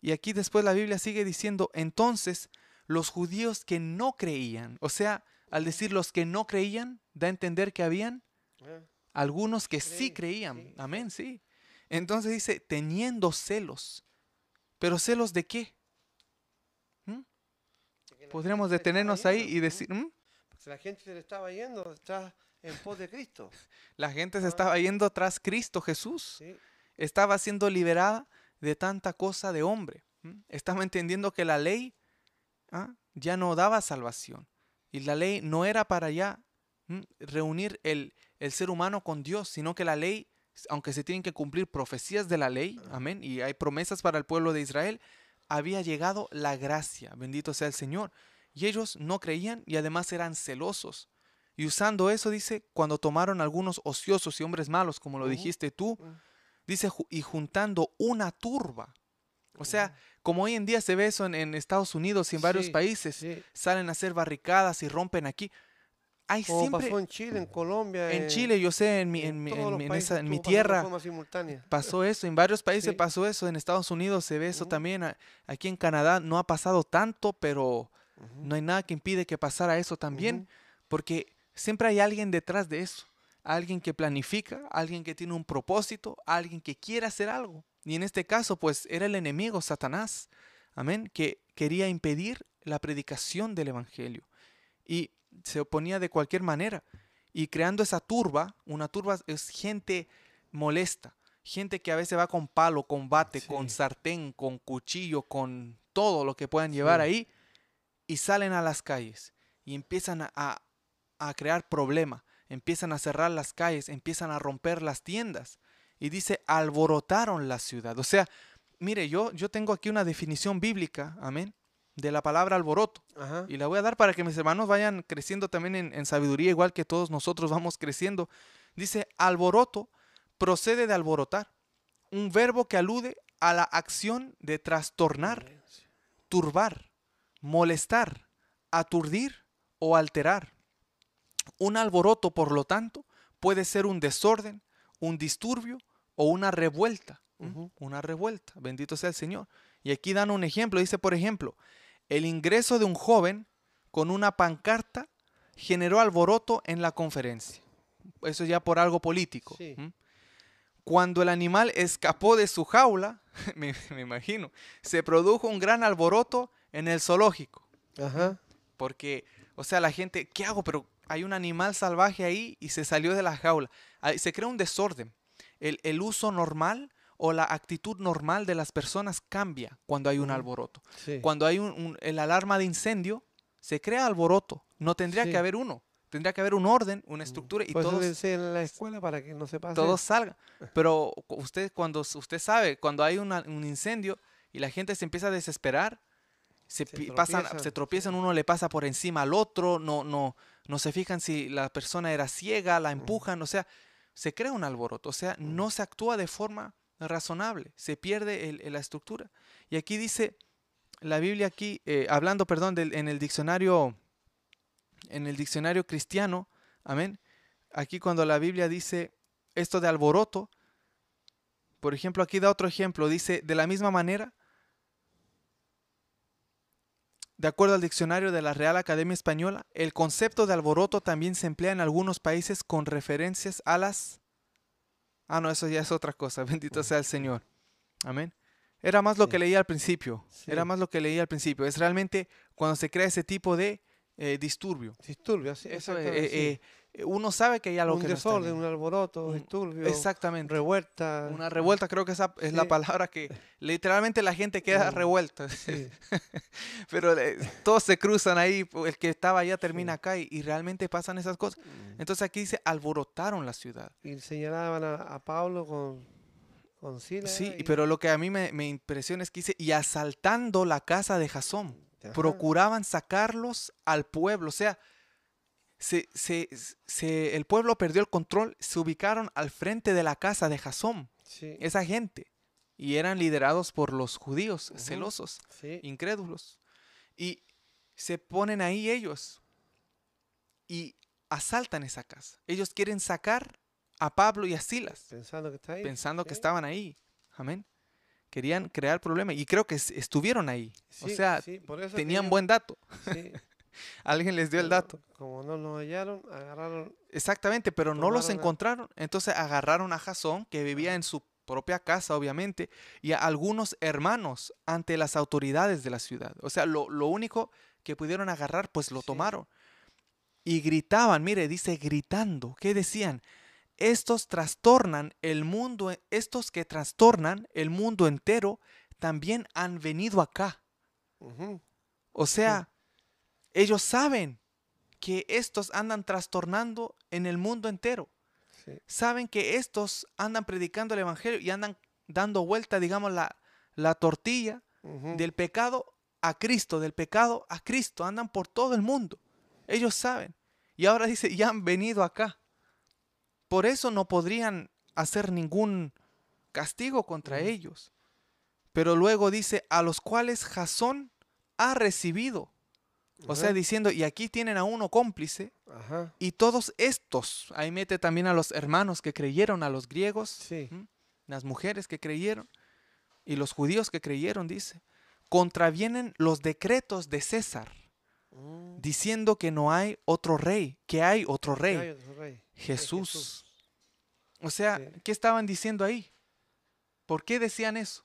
Y aquí después la Biblia sigue diciendo, entonces los judíos que no creían, o sea, al decir los que no creían, da a entender que habían Ah, algunos que sí Creían, Amén, sí. Entonces dice, teniendo celos. ¿Pero celos de qué? ¿Mm? Podríamos detenernos ahí yendo, y decir, "¿Mm? Porque la gente se le estaba yendo detrás en pos de Cristo. la gente se Ah. estaba yendo tras Cristo Jesús. Sí. Estaba siendo liberada de tanta cosa de hombre. ¿m? Estaba entendiendo que la ley ¿ah? ya no daba salvación. Y la ley no era para ya ¿m? reunir el, el ser humano con Dios, sino que la ley, aunque se tienen que cumplir profecías de la ley, amén, y hay promesas para el pueblo de Israel, había llegado la gracia, bendito sea el Señor. Y ellos no creían y además eran celosos. Y usando eso, dice, cuando tomaron algunos ociosos y hombres malos, como lo dijiste tú, dice, y juntando una turba. O sea, como hoy en día se ve eso en, en Estados Unidos y en varios países, Sí. salen a hacer barricadas y rompen aquí. Hay Como siempre, pasó en Chile, en Colombia. en Chile, yo sé, en mi, en en en en esa- mi tierra pasó eso, en varios países Sí. pasó eso, en Estados Unidos se ve eso Ujú. también, a- aquí en Canadá no ha pasado tanto, pero Ujú. no hay nada que impide que pasara eso también, Ujú. porque siempre hay alguien detrás de eso, alguien que planifica, alguien que tiene un propósito, alguien que quiere hacer algo. Y en este caso, pues era el enemigo, Satanás, amén, que quería impedir la predicación del Evangelio. Y se oponía de cualquier manera. Y creando esa turba, una turba es gente molesta, gente que a veces va con palo, con bate, con sartén, con cuchillo, con todo lo que puedan llevar Sí. ahí, y salen a las calles y empiezan a, a- a crear problema, empiezan a cerrar las calles, empiezan a romper las tiendas. Y dice, alborotaron la ciudad. O sea, mire, yo, yo tengo aquí una definición bíblica, amén, de la palabra alboroto. Ajá. Y la voy a dar para que mis hermanos vayan creciendo también en, en sabiduría, igual que todos nosotros vamos creciendo. Dice, alboroto procede de alborotar, un verbo que alude a la acción de trastornar, turbar, molestar, aturdir o alterar. Un alboroto, por lo tanto, puede ser un desorden, un disturbio o una revuelta. Una revuelta. Bendito sea el Señor. Y aquí dan un ejemplo. Dice, por ejemplo, el ingreso de un joven con una pancarta generó alboroto en la conferencia. Eso ya por algo político. Cuando el animal escapó de su jaula, me, me imagino, se produjo un gran alboroto en el zoológico. Ajá. Porque, o sea, la gente, ¿qué hago? Pero hay un animal salvaje ahí y se salió de la jaula. Se crea un desorden. El, el uso normal o la actitud normal de las personas cambia cuando hay un alboroto. Sí. Cuando hay un, un- el alarma de incendio, se crea alboroto. No tendría Sí. que haber uno. Tendría que haber un orden, una estructura y le todos, en la escuela para que no se pase. todos salgan. Pero usted cuando usted sabe, cuando hay una- un incendio y la gente se empieza a desesperar, se, Se pi- pasan, tropiezan, se tropiezan, uno le pasa por encima al otro, no, no, no se fijan si la persona era ciega, la empujan, o sea, se crea un alboroto, o sea, no se actúa de forma razonable, se pierde la estructura. Y aquí dice la Biblia aquí, eh, hablando, perdón, en el diccionario, en el diccionario cristiano, amén. Aquí cuando la Biblia dice esto de alboroto, por ejemplo, aquí da otro ejemplo, dice de la misma manera, de acuerdo al diccionario de la Real Academia Española, el concepto de alboroto también se emplea en algunos países con referencias a las... Ah, no, eso ya es otra cosa, bendito sea el Señor. Amén. Era más lo Sí. que leía al principio, era más lo que leía al principio. Es realmente cuando se crea ese tipo de eh, disturbio. Disturbio, sí, Eso, eh, uno sabe que hay algo un que no está desorden, bien. un alboroto, Un- disturbio, Exactamente. revuelta. Una revuelta, creo que esa es la palabra que literalmente la gente queda revuelta. Sí, Pero eh, todos se cruzan ahí, el que estaba allá termina acá y, y realmente pasan esas cosas. mm. Entonces aquí dice, alborotaron la ciudad. y señalaban a, a Pablo con, con Silas. Sí, y- pero lo que a mí me, me impresiona es que dice, y asaltando la casa de Jasón, Ajá, procuraban sacarlos al pueblo. O sea, se, se- se- el pueblo perdió el control, se ubicaron al frente de la casa de Jasón, Sí, esa gente, y eran liderados por los judíos celosos. sí, incrédulos. Y se ponen ahí ellos y asaltan esa casa. Ellos quieren sacar a Pablo y a Silas, pensando que está ahí. pensando que sí. estaban ahí. Amén. Querían crear problema y creo que es- estuvieron ahí. o sea, tenían querían- buen dato. sí, Alguien les dio el dato. Como no los hallaron, agarraron. Exactamente, pero no los encontraron. Entonces agarraron a Jasón, que vivía en su propia casa, obviamente, y a algunos hermanos ante las autoridades de la ciudad. O sea, lo, lo único que pudieron agarrar, pues lo Sí. tomaron. Y gritaban, mire, dice gritando. ¿Qué decían? Estos trastornan el mundo, estos que trastornan el mundo entero, también han venido acá. O sea, ellos saben que estos andan trastornando en el mundo entero. sí, Saben que estos andan predicando el evangelio y andan dando vuelta, digamos, la, la tortilla del pecado a Cristo, del pecado a Cristo. Andan por todo el mundo. Ellos saben. Y ahora dice, ya han venido acá. Por eso no podrían hacer ningún castigo contra ellos. Pero luego dice, a los cuales Jasón ha recibido. O sea, diciendo, y aquí tienen a uno cómplice, ajá, y todos estos, ahí mete también a los hermanos que creyeron, a los griegos, las mujeres que creyeron, y los judíos que creyeron, dice, contravienen los decretos de César, mm, diciendo que no hay otro rey, que hay otro rey, hay otro rey, es Jesús. O sea, Sí. ¿qué estaban diciendo ahí? ¿Por qué decían eso?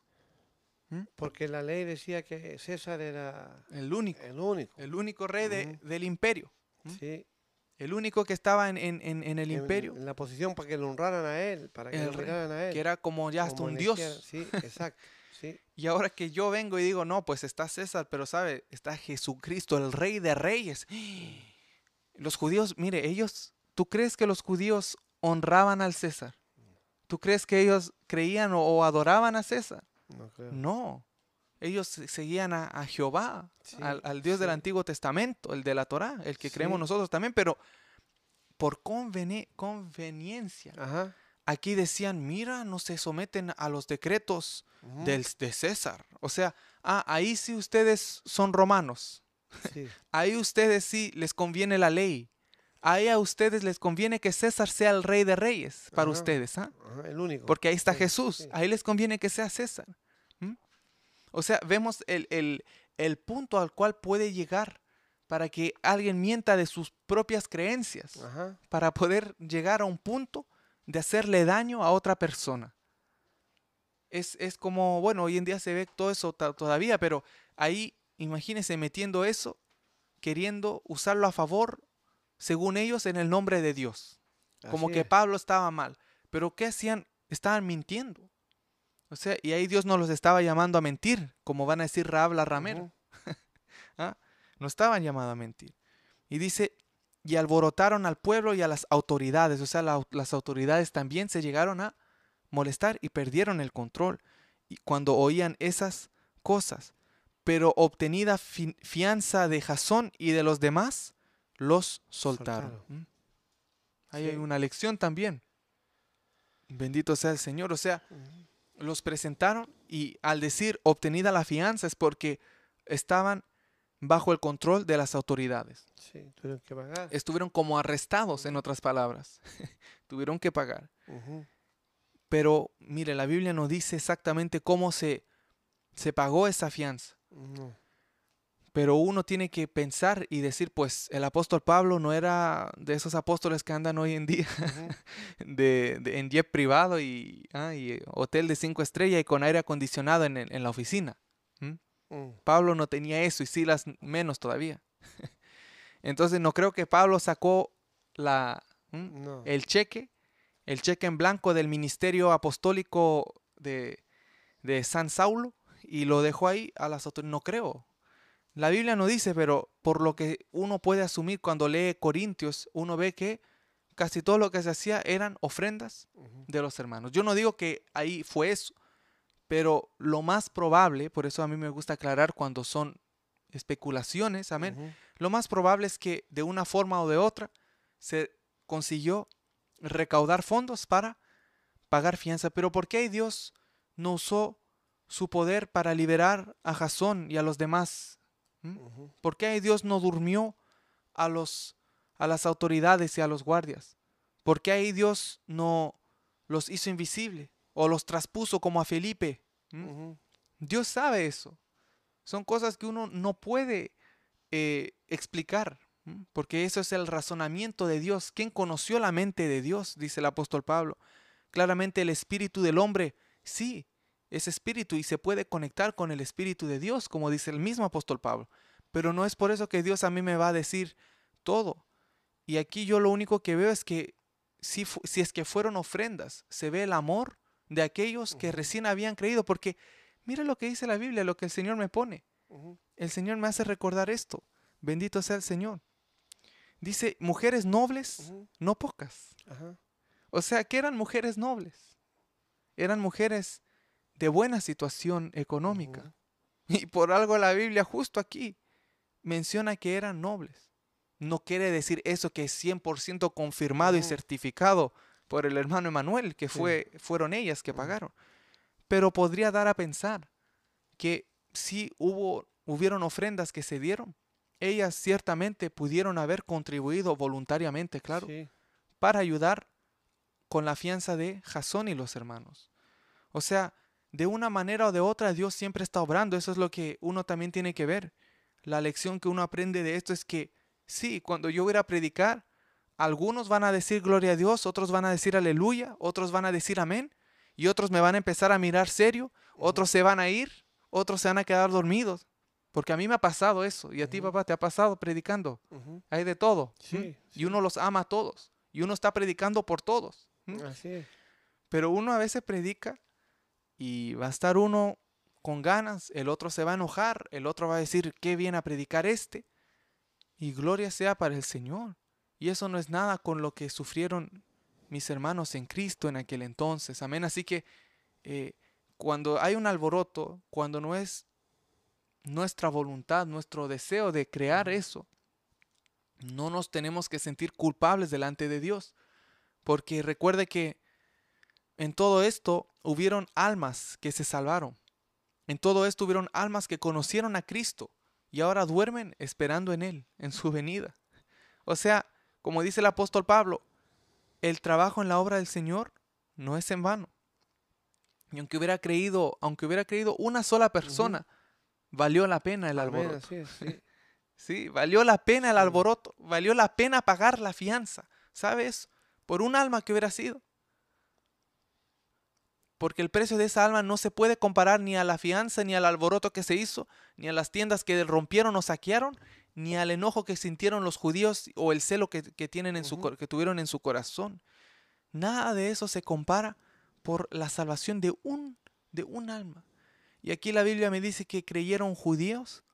Porque la ley decía que César era El único, el único. el único rey de- del imperio, ¿Mm? Sí, el único que estaba en, en- en- en el en- imperio, En la posición para que lo honraran a él, para que El lo rey, miraran a él. que era como ya hasta como un dios. Sí, exacto. Sí, Y ahora que yo vengo y digo, no, pues está César, pero sabe, está Jesucristo, el rey de reyes. Los judíos, mire, ellos, ¿tú crees que los judíos honraban al César? ¿Tú crees que ellos creían o, o adoraban a César? No creo. No. Ellos se- seguían a, a Jehová, Sí, al, al Dios del. Antiguo Testamento, el de la Torá, el que creemos nosotros también, pero por conveni- conveniencia. Ajá. Aquí decían, mira, no se someten a los decretos del, de César. O sea, ah, ahí sí ustedes son romanos. Ahí ustedes sí les conviene la ley. Ahí a ustedes les conviene que César sea el rey de reyes para Ajá. ustedes, ¿ah? ajá, el único. Porque ahí está Sí, Jesús. sí. Ahí les conviene que sea César. O sea, vemos el, el- el punto al cual puede llegar para que alguien mienta de sus propias creencias, Ajá. para poder llegar a un punto de hacerle daño a otra persona. Es, es como, bueno, hoy en día se ve todo eso todavía, pero ahí imagínense metiendo eso, queriendo usarlo a favor, según ellos, en el nombre de Dios. Como así que es. Pablo estaba mal. Pero ¿qué hacían? Estaban mintiendo. O sea, y ahí Dios no los estaba llamando a mentir, como van a decir Raab la ramera. ¿Ah? No estaban llamados a mentir. Y dice, y alborotaron al pueblo y a las autoridades. O sea, la- las autoridades también se llegaron a molestar y perdieron el control y cuando oían esas cosas. Pero obtenida fi- fianza de Jasón y de los demás, los soltaron. Soltaron. ¿Mm? Ahí hay una lección también. Bendito sea el Señor. O sea, los presentaron y al decir obtenida la fianza es porque estaban bajo el control de las autoridades. Sí, tuvieron que pagar. Estuvieron como arrestados, en otras palabras. Tuvieron que pagar. Pero mire, la Biblia no dice exactamente cómo se, se pagó esa fianza. No. Pero uno tiene que pensar y decir, pues el apóstol Pablo no era de esos apóstoles que andan hoy en día de, de- en jet privado y, ah, y hotel de cinco estrellas y con aire acondicionado en, la oficina. Mm. Pablo no tenía eso y Silas menos todavía. Entonces no creo que Pablo sacó la, el cheque, el cheque en blanco del ministerio apostólico de, de San Saulo y lo dejó ahí a las autoridades. No creo. La Biblia no dice, pero por lo que uno puede asumir cuando lee Corintios, uno ve que casi todo lo que se hacía eran ofrendas de los hermanos. Yo no digo que ahí fue eso, pero lo más probable, por eso a mí me gusta aclarar cuando son especulaciones, amén. Lo más probable es que de una forma o de otra se consiguió recaudar fondos para pagar fianza. Pero ¿por qué Dios no usó su poder para liberar a Jasón y a los demás? ¿Mm? ¿Por qué Dios no durmió a los a las autoridades y a los guardias? ¿Por qué ahí Dios no los hizo invisible o los traspuso como a Felipe? ¿Mm? Dios sabe eso. Son cosas que uno no puede eh, explicar, ¿m? porque eso es el razonamiento de Dios. ¿Quién conoció la mente de Dios? Dice el apóstol Pablo. Claramente el espíritu del hombre, sí, es espíritu y se puede conectar con el espíritu de Dios, como dice el mismo apóstol Pablo. Pero no es por eso que Dios a mí me va a decir todo. Y aquí yo lo único que veo es que si, si es que fueron ofrendas, se ve el amor de aquellos que recién habían creído, porque mira lo que dice la Biblia, lo que el Señor me pone. El Señor me hace recordar esto. Bendito sea el Señor. Dice, mujeres nobles, no pocas. O sea, que eran mujeres nobles. Eran mujeres de buena situación económica. Y por algo la Biblia justo aquí menciona que eran nobles. No quiere decir eso que es 100% confirmado y certificado por el hermano Emanuel, que Sí. fue, fueron ellas que pagaron. Pero podría dar a pensar que si hubo, hubieron ofrendas que se dieron, ellas ciertamente pudieron haber contribuido voluntariamente, claro, Sí. para ayudar con la fianza de Jasón y los hermanos. O sea, de una manera o de otra Dios siempre está obrando. Eso es lo que uno también tiene que ver. La lección que uno aprende de esto es que sí, cuando yo voy a predicar, algunos van a decir gloria a Dios, otros van a decir aleluya, otros van a decir amén, y otros me van a empezar a mirar serio, otros se van a ir, otros se van a quedar dormidos. Porque a mí me ha pasado eso, y a ti papá te ha pasado predicando. Hay de todo. Sí, ¿m? sí. Y uno los ama a todos. Y uno está predicando por todos. ¿m? Así es. Pero uno a veces predica y va a estar uno con ganas, el otro se va a enojar, el otro va a decir, qué viene a predicar este. Y gloria sea para el Señor. Y eso no es nada con lo que sufrieron mis hermanos en Cristo en aquel entonces. Amén. Así que eh, cuando hay un alboroto, cuando no es nuestra voluntad, nuestro deseo de crear eso, no nos tenemos que sentir culpables delante de Dios. Porque recuerde que en todo esto hubieron almas que se salvaron. En todo esto hubieron almas que conocieron a Cristo y ahora duermen esperando en Él, en su venida. O sea, como dice el apóstol Pablo, el trabajo en la obra del Señor no es en vano. Y aunque hubiera creído, aunque hubiera creído una sola persona, valió la pena el alboroto. así es, sí. Sí, valió la pena el alboroto, valió la pena pagar la fianza, ¿sabes? Por un alma que hubiera sido. Porque el precio de esa alma no se puede comparar ni a la fianza, ni al alboroto que se hizo, ni a las tiendas que rompieron o saquearon, ni al enojo que sintieron los judíos o el celo que, que tienen en su, que tuvieron en su corazón. Nada de eso se compara por la salvación de un, de un alma. Y aquí la Biblia me dice que creyeron judíos,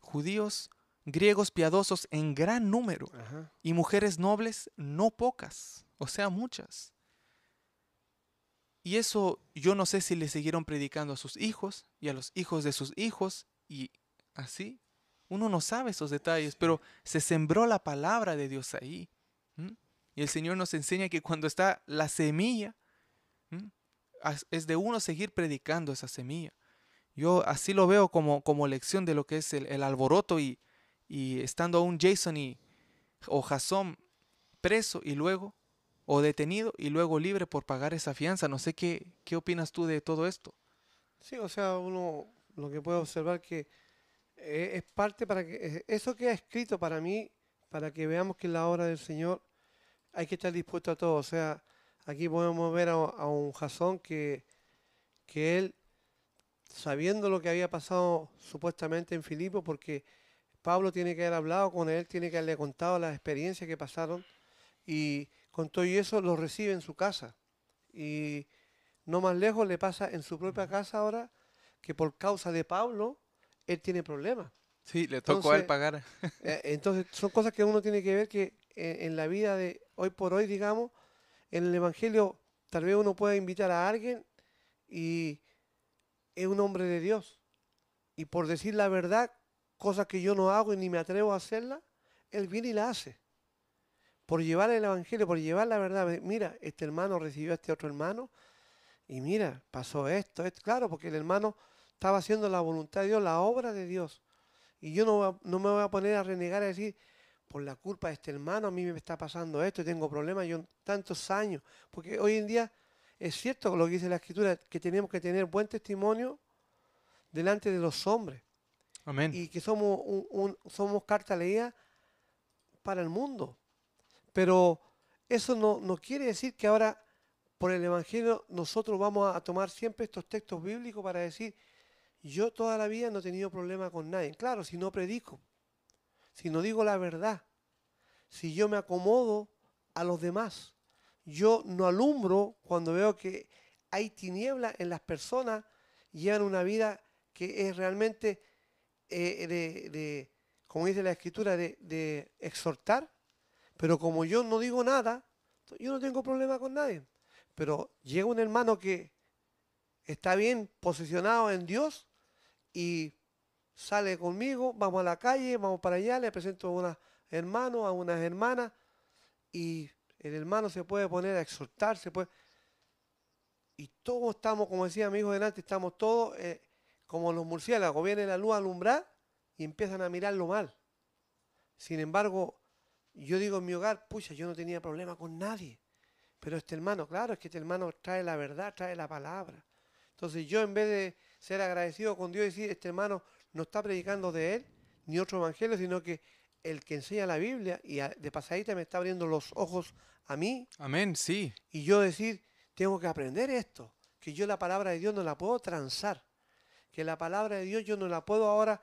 judíos, griegos piadosos en gran número Ajá. y mujeres nobles no pocas, o sea, muchas. Y eso yo no sé si le siguieron predicando a sus hijos y a los hijos de sus hijos y así. Uno no sabe esos detalles, pero se sembró la palabra de Dios ahí. Y el Señor nos enseña que cuando está la semilla, es de uno seguir predicando esa semilla. Yo así lo veo como, como lección de lo que es el, el alboroto y, y estando aún Jason y, o Jason preso y luego, o detenido y luego libre por pagar esa fianza. No sé qué, qué opinas tú de todo esto. Sí, o sea, uno lo que puede observar que eh, es parte para que eh, eso que ha escrito para mí, para que veamos que en la obra del Señor hay que estar dispuesto a todo. O sea, aquí podemos ver a, un Jasón que, que él, sabiendo lo que había pasado supuestamente en Filipo, porque Pablo tiene que haber hablado con él, tiene que haberle contado las experiencias que pasaron, y con todo y eso lo recibe en su casa. Y no más lejos le pasa en su propia casa ahora que por causa de Pablo él tiene problemas. Sí, le tocó a él Entonces, pagar. Eh, Entonces son cosas que uno tiene que ver que eh, en la vida de hoy por hoy, digamos, en el Evangelio tal vez uno pueda invitar a alguien y es un hombre de Dios. Y por decir la verdad, cosas que yo no hago y ni me atrevo a hacerla, él viene y la hace. Por llevar el Evangelio, por llevar la verdad. ve, Mira, este hermano recibió a este otro hermano y mira, pasó esto, esto. Claro, porque el hermano estaba haciendo la voluntad de Dios, la obra de Dios. Y yo no, no me voy a poner a renegar a decir, por la culpa de este hermano a mí me está pasando esto, y tengo problemas yo tantos años. Porque hoy en día es cierto lo que dice la Escritura, que tenemos que tener buen testimonio delante de los hombres. Amén. Y que somos, un, un- somos carta leída para el mundo. Pero eso no, no quiere decir que ahora por el Evangelio nosotros vamos a tomar siempre estos textos bíblicos para decir, yo toda la vida no he tenido problema con nadie. Claro, si no predico, si no digo la verdad, si yo me acomodo a los demás, yo no alumbro cuando veo que hay tinieblas en las personas llevan una vida que es realmente eh, de, como dice la escritura, de exhortar, pero como yo no digo nada, yo no tengo problema con nadie. Pero llega un hermano que está bien posicionado en Dios y sale conmigo, vamos a la calle, vamos para allá, le presento a unos hermanos, a unas hermanas, y el hermano se puede poner a exhortar, se puede... Y todos estamos, como decía mi hijo delante, estamos todos eh, como los murciélagos, viene la luz a alumbrar y empiezan a mirarlo mal. Sin embargo, yo digo en mi hogar, pucha, yo no tenía problema con nadie. Pero este hermano, claro, es que este hermano trae la verdad, trae la palabra. Entonces yo en vez de ser agradecido con Dios y decir, este hermano no está predicando de él, ni otro evangelio, sino que el que enseña la Biblia y de pasadita me está abriendo los ojos a mí Amén, sí. y yo decir, tengo que aprender esto, que yo la palabra de Dios no la puedo transar, que la palabra de Dios yo no la puedo ahora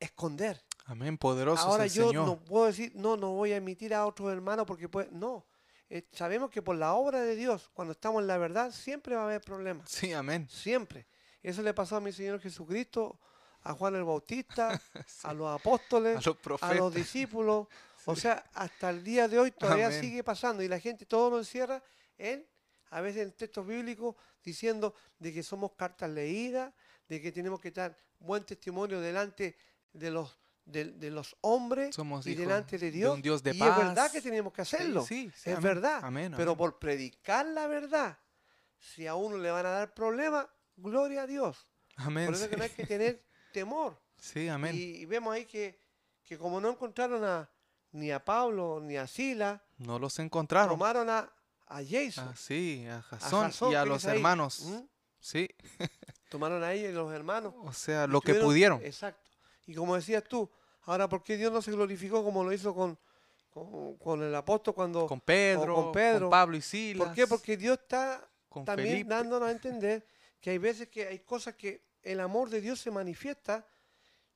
esconder. Amén, poderoso Ahora es el yo Señor. no puedo decir, no, no voy a emitir a otros hermanos porque pues no. Eh, sabemos que por la obra de Dios, cuando estamos en la verdad, siempre va a haber problemas. Sí, amén. Siempre. Eso le pasó a mi Señor Jesucristo, a Juan el Bautista, Sí. a los apóstoles, A los a los discípulos. O sea, hasta el día de hoy todavía Amén. sigue pasando y la gente todo lo encierra en, a veces en textos bíblicos, diciendo de que somos cartas leídas, de que tenemos que dar buen testimonio delante de los, de, de los hombres Somos y delante de de Dios. un Dios de y es verdad que tenemos que hacerlo. sí, sí, es amén, verdad. amén, pero por predicar la verdad, si a uno le van a dar problemas, gloria a Dios. Amén. Por eso sí. que no hay que tener temor. Sí, amén. Y, y vemos ahí que, que como no encontraron a, ni a Pablo ni a Sila, No los encontraron. tomaron a, a Jason, Ah, sí, a a y a los hermanos. ¿Mm? Sí, Tomaron a ellos y los hermanos. o sea, lo que pudieron. Exacto. Y como decías tú, ahora, ¿por qué Dios no se glorificó como lo hizo con, con, con el apóstol cuando... Con Pedro, con con, Pedro. Pablo y Silas. ¿Por qué? Porque Dios está con también Felipe. dándonos a entender que hay veces que hay cosas que el amor de Dios se manifiesta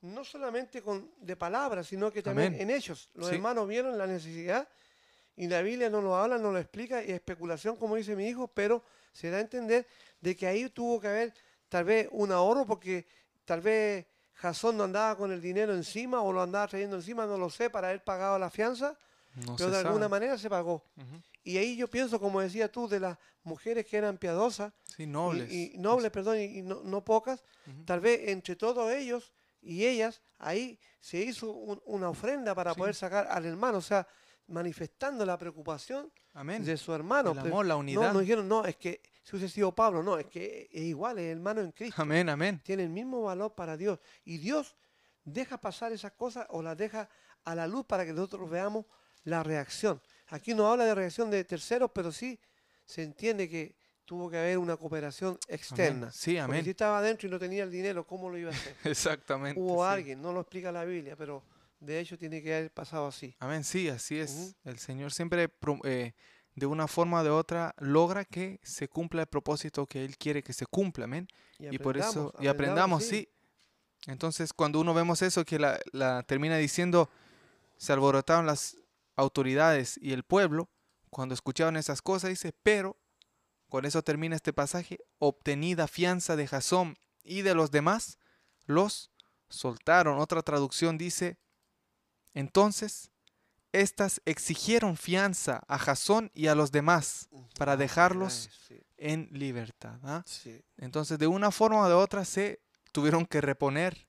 no solamente con de palabras, sino que también Amén. en hechos. Los Sí. hermanos vieron la necesidad Y la Biblia no lo habla, no lo explica, y especulación, como dice mi hijo, pero se da a entender de que ahí tuvo que haber tal vez un ahorro, porque tal vez Jasón no andaba con el dinero encima o lo andaba trayendo encima, no lo sé, para haber pagado la fianza, No pero de alguna manera se pagó. Y ahí yo pienso, como decías tú, de las mujeres que eran piadosas, Sí, y- nobles. y, nobles, perdón, y, y no, no pocas, tal vez entre todos ellos y ellas, ahí se hizo un- una ofrenda para Sí. poder sacar al hermano, o sea, manifestando la preocupación Amén. de su hermano. El amor, la no, unidad. no dijeron, no, es que sido Pablo, no, es que es igual, es hermano en Cristo. Amén, amén. Tiene el mismo valor para Dios. Y Dios deja pasar esas cosas o las deja a la luz para que nosotros veamos la reacción. Aquí no habla de reacción de terceros, pero sí se entiende que tuvo que haber una cooperación externa. Amén. Sí, Porque amén. si estaba adentro y no tenía el dinero, ¿cómo lo iba a hacer? Exactamente. Hubo sí. alguien, no lo explica la Biblia, pero de hecho tiene que haber pasado así. Amén, sí, así es. El Señor siempre, eh, de una forma o de otra, logra que se cumpla el propósito que Él quiere que se cumpla, amén. Y, por eso, aprendamos, y aprendamos, sí. Entonces, cuando uno vemos eso, que la, la termina diciendo, se alborotaron las autoridades y el pueblo, cuando escucharon esas cosas, dice, pero, con eso termina este pasaje, obtenida fianza de Jasón y de los demás, los soltaron. Otra traducción dice, entonces, estas exigieron fianza a Jasón y a los demás para Ah, dejarlos en libertad. ¿ah? sí. Entonces, de una forma o de otra, se tuvieron que reponer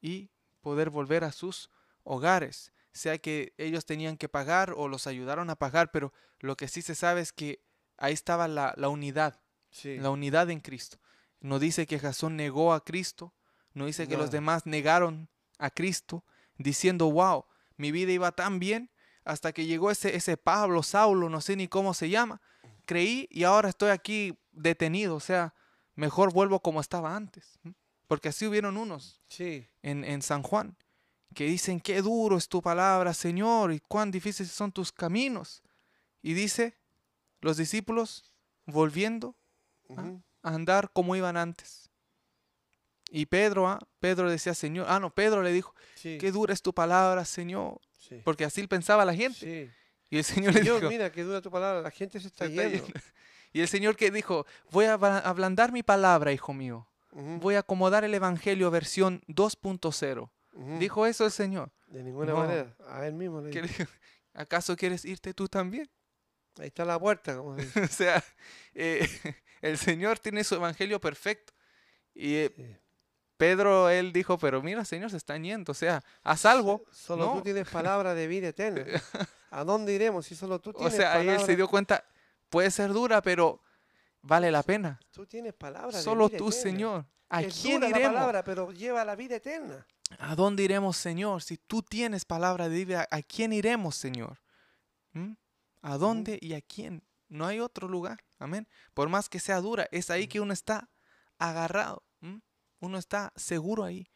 y poder volver a sus hogares. Sea que ellos tenían que pagar o los ayudaron a pagar, pero lo que sí se sabe es que ahí estaba la, la unidad, sí. la unidad en Cristo. No dice que Jasón negó a Cristo, no dice que los demás negaron a Cristo, diciendo, wow, mi vida iba tan bien hasta que llegó ese, ese Pablo, Saulo, no sé ni cómo se llama. Creí y ahora estoy aquí detenido, o sea, mejor vuelvo como estaba antes. Porque así hubieron unos Sí, en, en San Juan que dicen, qué duro es tu palabra, Señor, y cuán difíciles son tus caminos. Y dice, los discípulos volviendo Ah, a andar como iban antes. Y Pedro, ah, Pedro decía, Señor, ah, no, Pedro le dijo, sí, qué dura es tu palabra, Señor, sí. porque así pensaba la gente. Sí. Y el Señor le Señor, dijo, mira que dura tu palabra, la gente se está "Se está yendo. yendo". y el Señor que dijo, voy a abla- ablandar mi palabra, hijo mío, Ujú, voy a acomodar el Evangelio versión 2.0. ujú. Dijo eso el Señor. De ninguna No. manera, a él mismo le ¿Qué dijo. le? ¿Acaso quieres irte tú también? Ahí está la puerta, como o sea, eh, el Señor tiene su Evangelio perfecto. Y eh, Sí. Pedro, él dijo, pero mira, Señor, se están yendo. O sea, haz algo. Solo No. tú tienes palabra de vida eterna. ¿A dónde iremos si solo tú O tienes sea, ahí él se dio cuenta, puede ser dura, pero vale la pena. Tú tienes palabra de Solo vida tú, eterna. Señor. ¿A Es quién dura la iremos? palabra, pero lleva la vida eterna. ¿A dónde iremos, Señor? Si tú tienes palabra de vida, ¿a quién iremos, Señor? ¿Mm? ¿A dónde y a quién? No hay otro lugar. Amén. Por más que sea dura, es ahí que uno está agarrado. Uno está seguro ahí.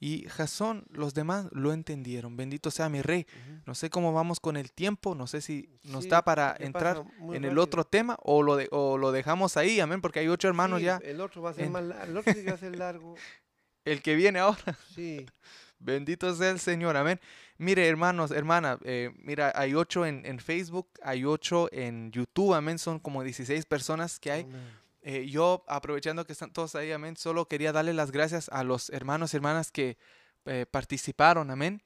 Y Jasón, los demás lo entendieron. Bendito sea mi rey. No sé cómo vamos con el tiempo. No sé si nos Sí, da para entrar en el otro tema o lo, de- o lo dejamos ahí. Amén. Porque hay ocho hermanos Sí, ya. El otro va a ser en- más la- el otro sí va a ser largo. El que viene ahora. Sí. Bendito sea el Señor, amén. Mire, hermanos, hermana, eh, mira, hay ocho en, en Facebook, hay ocho en YouTube, amén. Son como 16 personas que hay. Amén. Eh, yo, aprovechando que están todos ahí, amén, solo quería darle las gracias a los hermanos y hermanas que eh, participaron, amén.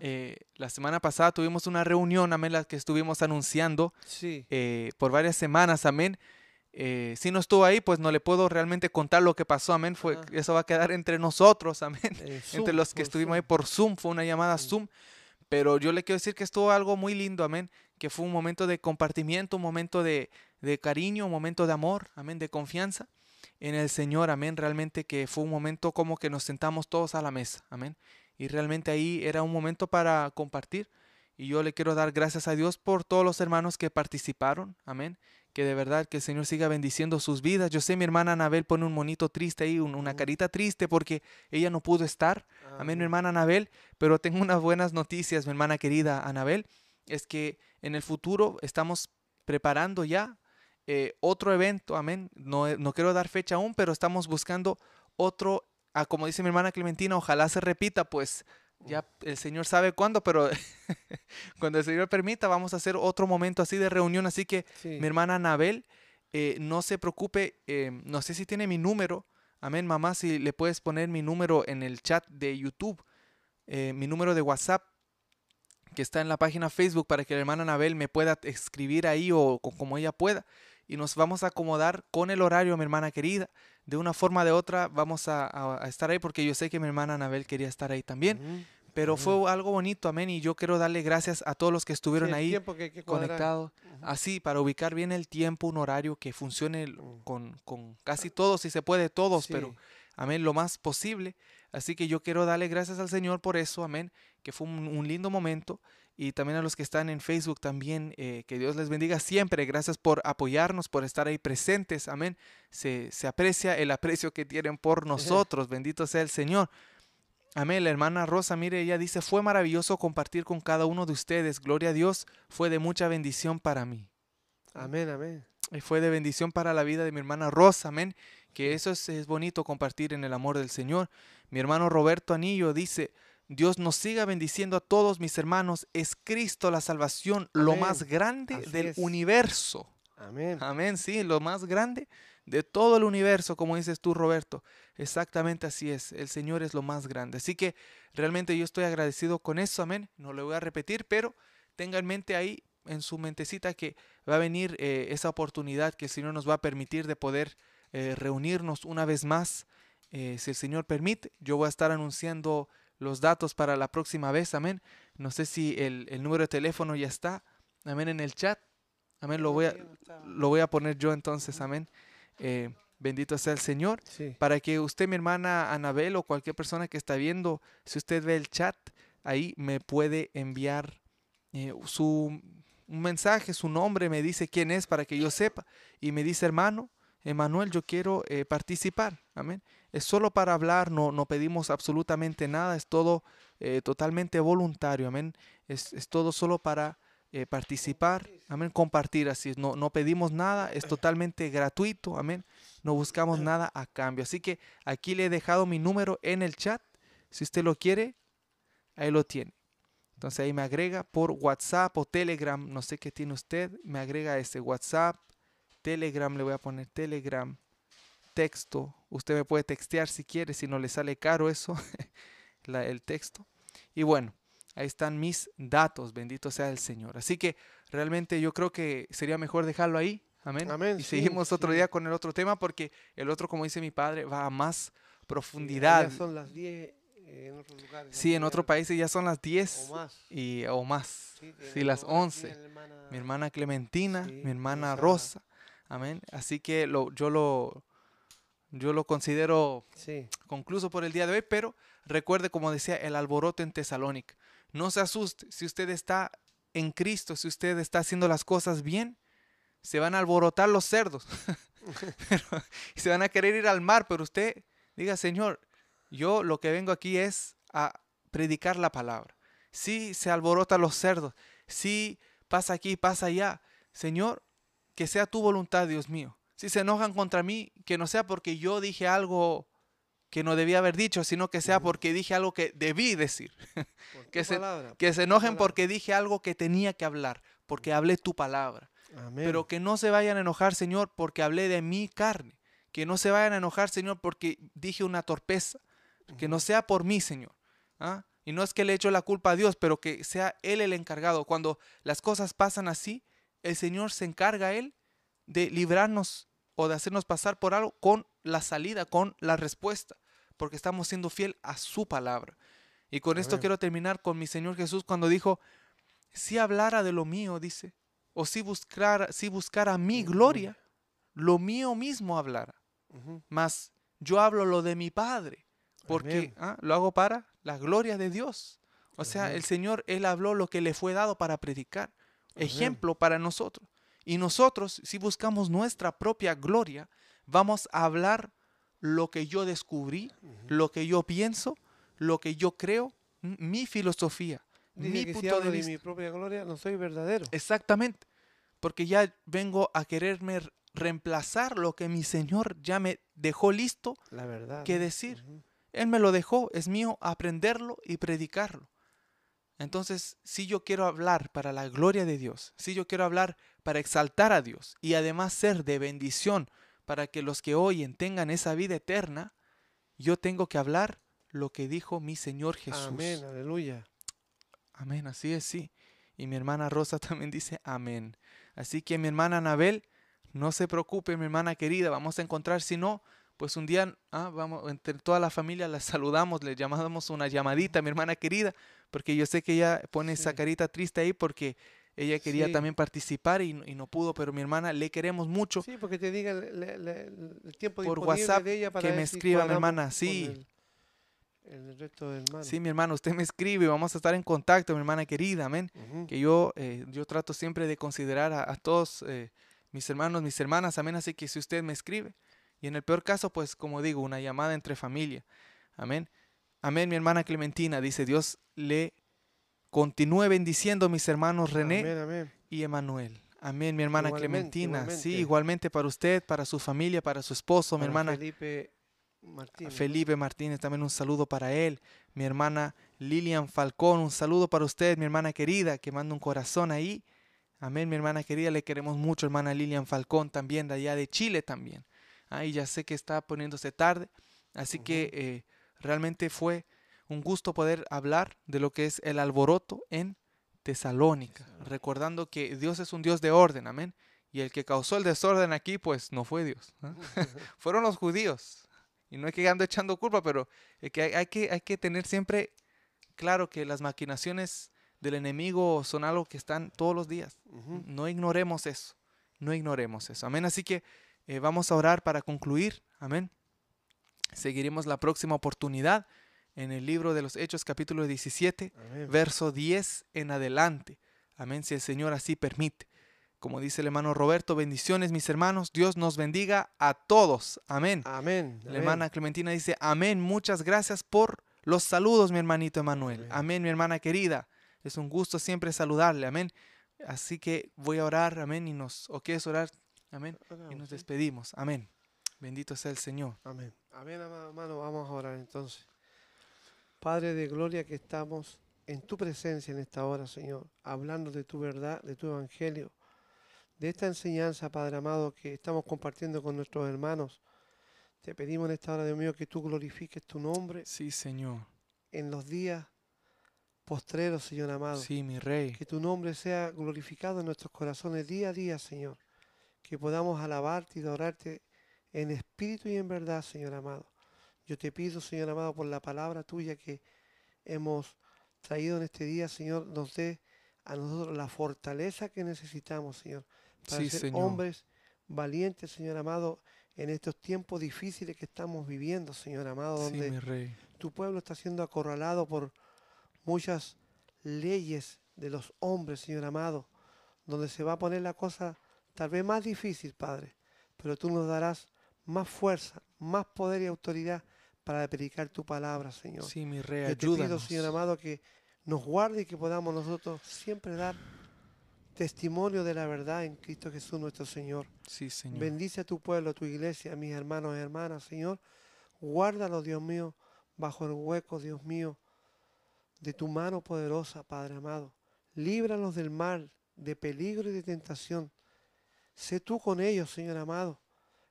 Eh, la semana pasada tuvimos una reunión, amén, la que estuvimos anunciando Sí. eh, por varias semanas, amén. Eh, si no estuvo ahí, pues no le puedo realmente contar lo que pasó, amén. Fue, Ajá. eso va a quedar entre nosotros, amén entre Zoom, los que estuvimos ahí Zoom. por Zoom, fue una llamada Mm. Zoom, pero yo le quiero decir que estuvo algo muy lindo, amén, que fue un momento de compartimiento, un momento de, de cariño, un momento de amor, amén, de confianza en el Señor, amén, realmente que fue un momento como que nos sentamos todos a la mesa, amén, y realmente ahí era un momento para compartir, y yo le quiero dar gracias a Dios por todos los hermanos que participaron, amén, que de verdad que el Señor siga bendiciendo sus vidas. Yo sé, mi hermana Anabel pone un monito triste ahí, un- una carita triste porque ella no pudo estar, Amén, mi hermana Anabel. Pero tengo unas buenas noticias, mi hermana querida Anabel. Es que en el futuro estamos preparando ya eh, otro evento. Amén. No, eh, no quiero dar fecha aún, pero estamos buscando otro, ah, como dice mi hermana Clementina, ojalá se repita, pues Ya el Señor sabe cuándo, pero cuando el Señor permita, vamos a hacer otro momento así de reunión. Así que Sí. mi hermana Anabel, eh, no se preocupe, eh, no sé si tiene mi número. Amén, mamá, si le puedes poner mi número en el chat de YouTube, eh, mi número de WhatsApp, que está en la página Facebook, para que la hermana Anabel me pueda escribir ahí o co- como ella pueda. Y nos vamos a acomodar con el horario, mi hermana querida. De una forma o de otra vamos a, a- a estar ahí, porque yo sé que mi hermana Anabel quería estar ahí también. Pero fue algo bonito, amén. Y yo quiero darle gracias a todos los que Sí, estuvieron el ahí conectados. Así, para ubicar bien el tiempo, un horario que funcione Mm. con, con casi todos, si se puede, todos, pero Sí. amén, lo más posible. Así que yo quiero darle gracias al Señor por eso, amén, que fue un, un lindo momento. Y también a los que están en Facebook también, eh, que Dios les bendiga siempre. Gracias por apoyarnos, por estar ahí presentes, amén. Se, se aprecia el aprecio que tienen por nosotros, bendito sea el Señor. Amén, la hermana Rosa, mire, ella dice, fue maravilloso compartir con cada uno de ustedes, gloria a Dios, fue de mucha bendición para mí. Amén, amén. Y fue de bendición para la vida de mi hermana Rosa, amén. Que eso es, es bonito compartir en el amor del Señor. Mi hermano Roberto Anillo dice, Dios nos siga bendiciendo a todos mis hermanos. Es Cristo la salvación, lo más grande Así del es. universo. Amén. Amén, sí, lo más grande de todo el universo, como dices tú, Roberto. Exactamente así es. El Señor es lo más grande. Así que realmente yo estoy agradecido con eso, amén. No lo voy a repetir, pero tenga en mente ahí, en su mentecita, que va a venir eh, esa oportunidad que el Señor nos va a permitir de poder eh, reunirnos una vez más. Eh, si el Señor permite, yo voy a estar anunciando los datos para la próxima vez, amén. No sé si el, el número de teléfono ya está, amén, en el chat. Amén, lo voy a, lo voy a poner yo entonces, amén. Eh, bendito sea el Señor. Sí. Para que usted, mi hermana Anabel o cualquier persona que está viendo, si usted ve el chat, ahí me puede enviar eh, su un mensaje, su nombre, me dice quién es para que yo sepa. Y me dice, hermano, Emanuel, yo quiero eh, participar. Amén. Es solo para hablar, no, no pedimos absolutamente nada, es todo eh, totalmente voluntario. Amén. Es, es todo solo para eh, participar, amén, compartir así, no, no pedimos nada, es totalmente gratuito, amén, no buscamos nada a cambio. Así que aquí le he dejado mi número en el chat, si usted lo quiere, ahí lo tiene. Entonces ahí me agrega por WhatsApp o Telegram, no sé qué tiene usted, me agrega ese WhatsApp, Telegram, le voy a poner Telegram, texto, usted me puede textear si quiere, si no le sale caro eso, la- el texto. Y bueno, ahí están mis datos, bendito sea el Señor. Así que realmente yo creo que sería mejor dejarlo ahí. Amén. Amén, y sí, seguimos otro sí. día con el otro tema porque el otro, como dice mi padre, va a más Sí, profundidad. son las 10 eh, en otros lugares. Sí, en otros países ya son las 10 O más. y, o más. Sí, Sí, las otros lugares 11. tiene la hermana- Mi hermana Clementina, Sí, mi hermana esa- Rosa. Amén. Así que lo, yo lo yo lo considero Sí. concluso por el día de hoy, pero recuerde, como decía, el alboroto en Tesalónica. No se asuste, si usted está en Cristo, si usted está haciendo las cosas bien, se van a alborotar los cerdos. Pero- y se van a querer ir al mar, pero usted diga, Señor, yo lo que vengo aquí es a predicar la palabra. Si se alborotan los cerdos, si pasa aquí, pasa allá, Señor, que sea tu voluntad, Dios mío. Si se enojan contra mí, que no sea porque yo dije algo que no debía haber dicho, sino que sea porque dije algo que debí decir. por Que se- palabra, Que por se tu enojen palabra. porque dije algo que tenía que hablar, porque hablé tu palabra. Amén. Pero que no se vayan a enojar, Señor, porque hablé de mi carne. Que no se vayan a enojar, Señor, porque dije una torpeza. Que no sea por mí, Señor. ¿ah? Y no es que le echo la culpa a Dios, pero que sea Él el encargado. Cuando las cosas pasan así, el Señor se encarga Él de librarnos o de hacernos pasar por algo con la salida, con la respuesta, porque estamos siendo fiel a su palabra. Y con esto quiero terminar con mi Señor Jesús cuando dijo, si hablara de lo mío, dice, o si buscara, si buscara mi Mi gloria, lo mío mismo hablara. Ujú. Mas yo hablo lo de mi Padre, porque ah, lo hago para la gloria de Dios. O sea, el Señor, Él habló lo que le fue dado para predicar. Amén. Ejemplo para nosotros. Y nosotros, si buscamos nuestra propia gloria, vamos a hablar lo que yo descubrí, lo que yo pienso, lo que yo creo, mi filosofía, Dice mi que si punto hablo de de vista. mi propia gloria, no soy verdadero. Exactamente. Porque ya vengo a quererme reemplazar lo que mi Señor ya me dejó listo La verdad. que decir. Él me lo dejó, es mío aprenderlo y predicarlo. Entonces, si yo quiero hablar para la gloria de Dios, si yo quiero hablar para exaltar a Dios y además ser de bendición para que los que oyen tengan esa vida eterna, yo tengo que hablar lo que dijo mi Señor Jesús. Amén, aleluya. Amén, así es, sí. Y mi hermana Rosa también dice amén. Así que mi hermana Anabel, no se preocupe, mi hermana querida, vamos a encontrar, si no, pues un día, ah, vamos, entre toda la familia la saludamos, le llamamos una llamadita, mi hermana querida, porque yo sé que ella pone esa carita triste ahí porque ella quería también participar y, no pudo, pero mi hermana le queremos mucho. Sí, porque te diga el, tiempo por WhatsApp de ella para que me escriba mi hermana, sí. El, resto del Sí, mi hermano, usted me escribe, vamos a estar en contacto, mi hermana querida, amén. Que yo, eh, yo trato siempre de considerar a, todos eh, mis hermanos, mis hermanas, amén. Así que si usted me escribe, y en el peor caso, pues como digo, una llamada entre familia, amén. Amén, mi hermana Clementina, dice Dios le continúe bendiciendo a mis hermanos René y Emanuel. Amén, mi hermana Clementina. Sí, igualmente para usted, para su familia, para su esposo, mi hermana. Felipe Martínez. Felipe Martínez, también un saludo para él. Mi hermana Lilian Falcón, un saludo para usted, mi hermana querida, que manda un corazón ahí. Amén, mi hermana querida, le queremos mucho, hermana Lilian Falcón, también de allá de Chile también. Ahí ya sé que está poniéndose tarde, así que eh, realmente fue un gusto poder hablar de lo que es el alboroto en Tesalónica, recordando que Dios es un Dios de orden, amén. Y el que causó el desorden aquí, pues no fue Dios, fueron los judíos. Y no es que ando echando culpa, pero es que hay, que hay que tener siempre claro que las maquinaciones del enemigo son algo que están todos los días. No ignoremos eso, no ignoremos eso. Amén. Así que eh, vamos a orar para concluir. Amén. Seguiremos la próxima oportunidad en el libro de los Hechos capítulo 17, verso 10 en adelante. Amén, si el Señor así permite. Como dice el hermano Roberto, bendiciones mis hermanos, Dios nos bendiga a todos. Amén. Amén. La hermana Clementina dice, amén, muchas gracias por los saludos, mi hermanito Emanuel. Amén. mi hermana querida. Es un gusto siempre saludarle. Amén. Así que voy a orar, amén, y nos, o quieres orar, amén, y nos despedimos. Amén. Bendito sea el Señor. Amén. Amén, hermano, vamos a orar entonces. Padre de gloria, que estamos en tu presencia en esta hora, Señor, hablando de tu verdad, de tu evangelio, de esta enseñanza, Padre amado, que estamos compartiendo con nuestros hermanos. Te pedimos en esta hora, Dios mío, que tú glorifiques tu nombre. Sí, Señor. En los días postreros, Señor amado. Sí, mi Rey. Que tu nombre sea glorificado en nuestros corazones día a día, Señor. Que podamos alabarte y adorarte en espíritu y en verdad, Señor amado. Yo te pido, Señor amado, por la palabra tuya que hemos traído en este día, Señor, nos dé a nosotros la fortaleza que necesitamos, Señor, para ser hombres valientes, Señor amado, en estos tiempos difíciles que estamos viviendo, Señor amado, donde tu pueblo está siendo acorralado por muchas leyes de los hombres, Señor amado, donde se va a poner la cosa tal vez más difícil, Padre, pero tú nos darás más fuerza, más poder y autoridad para predicar tu palabra, Señor. Sí, mi rey, Yo te pido, Señor amado, que nos guarde y que podamos nosotros siempre dar testimonio de la verdad en Cristo Jesús nuestro Señor. Sí, Señor. Bendice a tu pueblo, a tu iglesia, a mis hermanos y hermanas, Señor. Guárdalo, Dios mío, bajo el hueco, Dios mío, de tu mano poderosa, Padre amado. Líbralos del mal, de peligro y de tentación. Sé tú con ellos, Señor amado.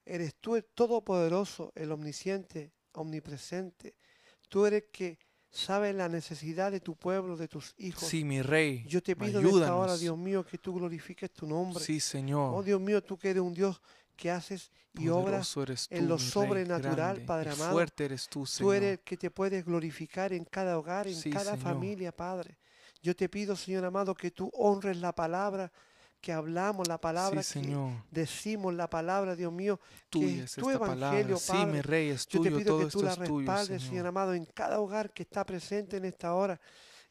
Eres tú el Todopoderoso, el Omnisciente, omnipresente. Tú eres que sabe la necesidad de tu pueblo, de tus hijos. Sí, mi rey. Yo te pido en esta hora, Dios mío, que tú glorifiques tu nombre. Sí, Señor. Oh, Dios mío, tú que eres un Dios que haces y obras en lo sobrenatural, Padre amado. Fuerte eres tú, Señor. Tú eres el que te puedes glorificar en cada hogar, en cada familia, Padre. Yo te pido, Señor amado, que tú honres la palabra que hablamos, la palabra que decimos, la palabra, Dios mío, que es tu evangelio, Padre. Sí, mi rey, es tuyo, Yo te pido que tú la respaldes, Señor. amado, en cada hogar que está presente en esta hora,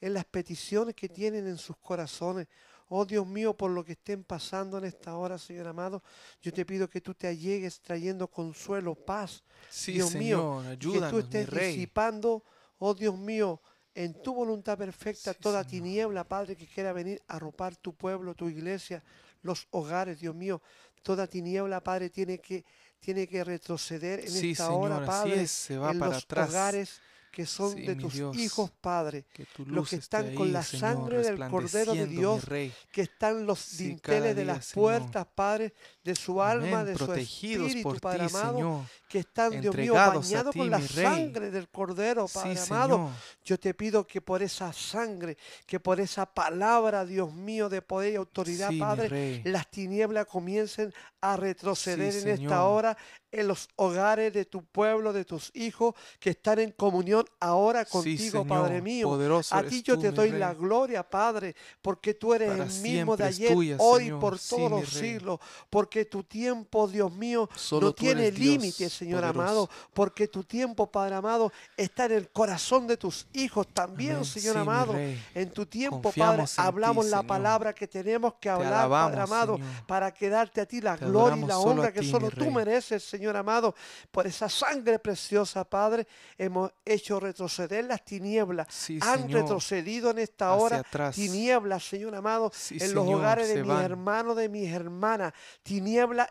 en las peticiones que tienen en sus corazones. Oh Dios mío, por lo que estén pasando en esta hora, Señor amado, yo te pido que tú te allegues trayendo consuelo, paz. Sí, Dios mío, ayúdanos, que tú estés disipando, oh Dios mío, en tu voluntad perfecta toda tiniebla, Padre, que quiera venir a ropar tu pueblo, tu iglesia. los hogares, Dios mío. Toda tiniebla, Padre, tiene que, tiene que retroceder en Sí, esta Señor, hora, Padre, es, se va en para los atrás. hogares que son Sí, de tus Dios. hijos, Padre, los que están con la Señor, sangre del Cordero de Dios, Rey. que están los dinteles de las puertas, Padre, de su alma, Amén, de su espíritu, por Padre ti, amado, Señor. que están, Dios mío, bañados con la sangre del Cordero, Sí, Padre amado. Señor. Yo te pido que por esa sangre, que por esa palabra, Dios mío, de poder y autoridad, Sí, Padre, las tinieblas comiencen a retroceder Sí, en esta hora en los hogares de tu pueblo, de tus hijos que están en comunión ahora contigo, Padre mío. poderoso A ti yo tú, te doy Rey. la gloria, Padre, porque tú eres Para el mismo de ayer, tuya, hoy Señor. por todos los siglos, porque tu tiempo, Dios mío, Solo no tiene límite, Señor poderoso. amado, porque tu tiempo, Padre amado, está en el corazón de tus hijos también, Amén. Señor Sí, amado. En tu tiempo, Confiamos Padre, ti, hablamos la Señor. palabra que tenemos que hablar, Padre amado, Señor. para que darte a ti la Te gloria y la honra que ti, solo tú mereces, Señor amado. Por esa sangre preciosa, Padre, hemos hecho retroceder las tinieblas. Sí, Han Señor. retrocedido en esta hora atrás. tinieblas, Señor amado, Sí, en los hogares de se mis van. hermanos, de mis hermanas. Tinieblas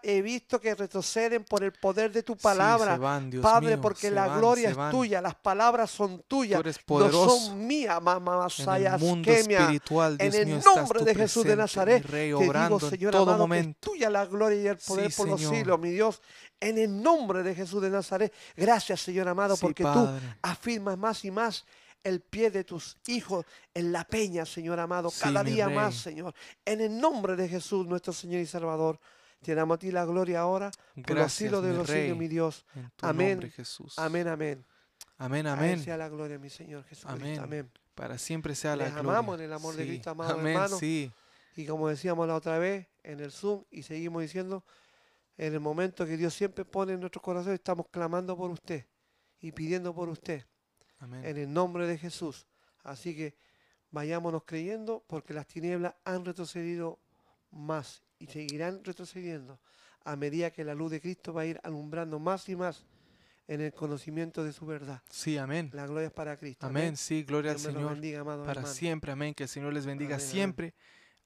he visto que retroceden por el poder de tu palabra. van, Padre, mío, porque la van, gloria es tuya, las palabras son tuyas, no son mías, mamá En el mundo Kemia. espiritual, Dios En el nombre de Jesús de Nazaret, Rey, te digo, Señor todo amado, que es tuya la gloria y el poder Sí, por los siglos, mi Dios. En el nombre de Jesús de Nazaret, gracias, Señor amado, Sí, porque Padre. tú afirmas más y más el pie de tus hijos en la peña, Señor amado, Sí, cada día más. Señor. En el nombre de Jesús, nuestro Señor y Salvador, te damos a ti la gloria ahora, por los siglos de los siglos, mi Dios. Amén. nombre, Jesús. Amén, amén. Amén, A amén. sea la gloria, mi Señor Jesucristo. Amén. Amén. Para siempre sea la Les gloria. amamos en el amor de. Cristo, amado Amén, hermano. sí. Y como decíamos la otra vez en el Zoom y seguimos diciendo, en el momento que Dios siempre pone en nuestro corazón, estamos clamando por usted y pidiendo por usted Amén. en el nombre de Jesús. Así que vayámonos creyendo porque las tinieblas han retrocedido más y seguirán retrocediendo a medida que la luz de Cristo va a ir alumbrando más y más en el conocimiento de su verdad. Sí, amén. La gloria es para Cristo. Amén, sí, gloria al Dios Señor. bendiga, amado Para siempre, amén. Que el Señor les bendiga Amén, amén. siempre.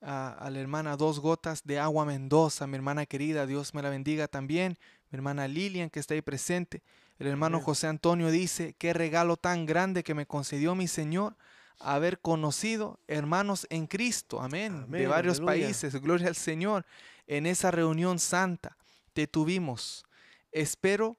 A, a la hermana Dos Gotas de Agua Mendoza, mi hermana querida, Dios me la bendiga también. Mi hermana Lilian, que está ahí presente. El hermano. José Antonio dice, qué regalo tan grande que me concedió mi Señor haber conocido hermanos en Cristo, amén, de varios aleluya. países, gloria al Señor, en esa reunión santa te tuvimos. Espero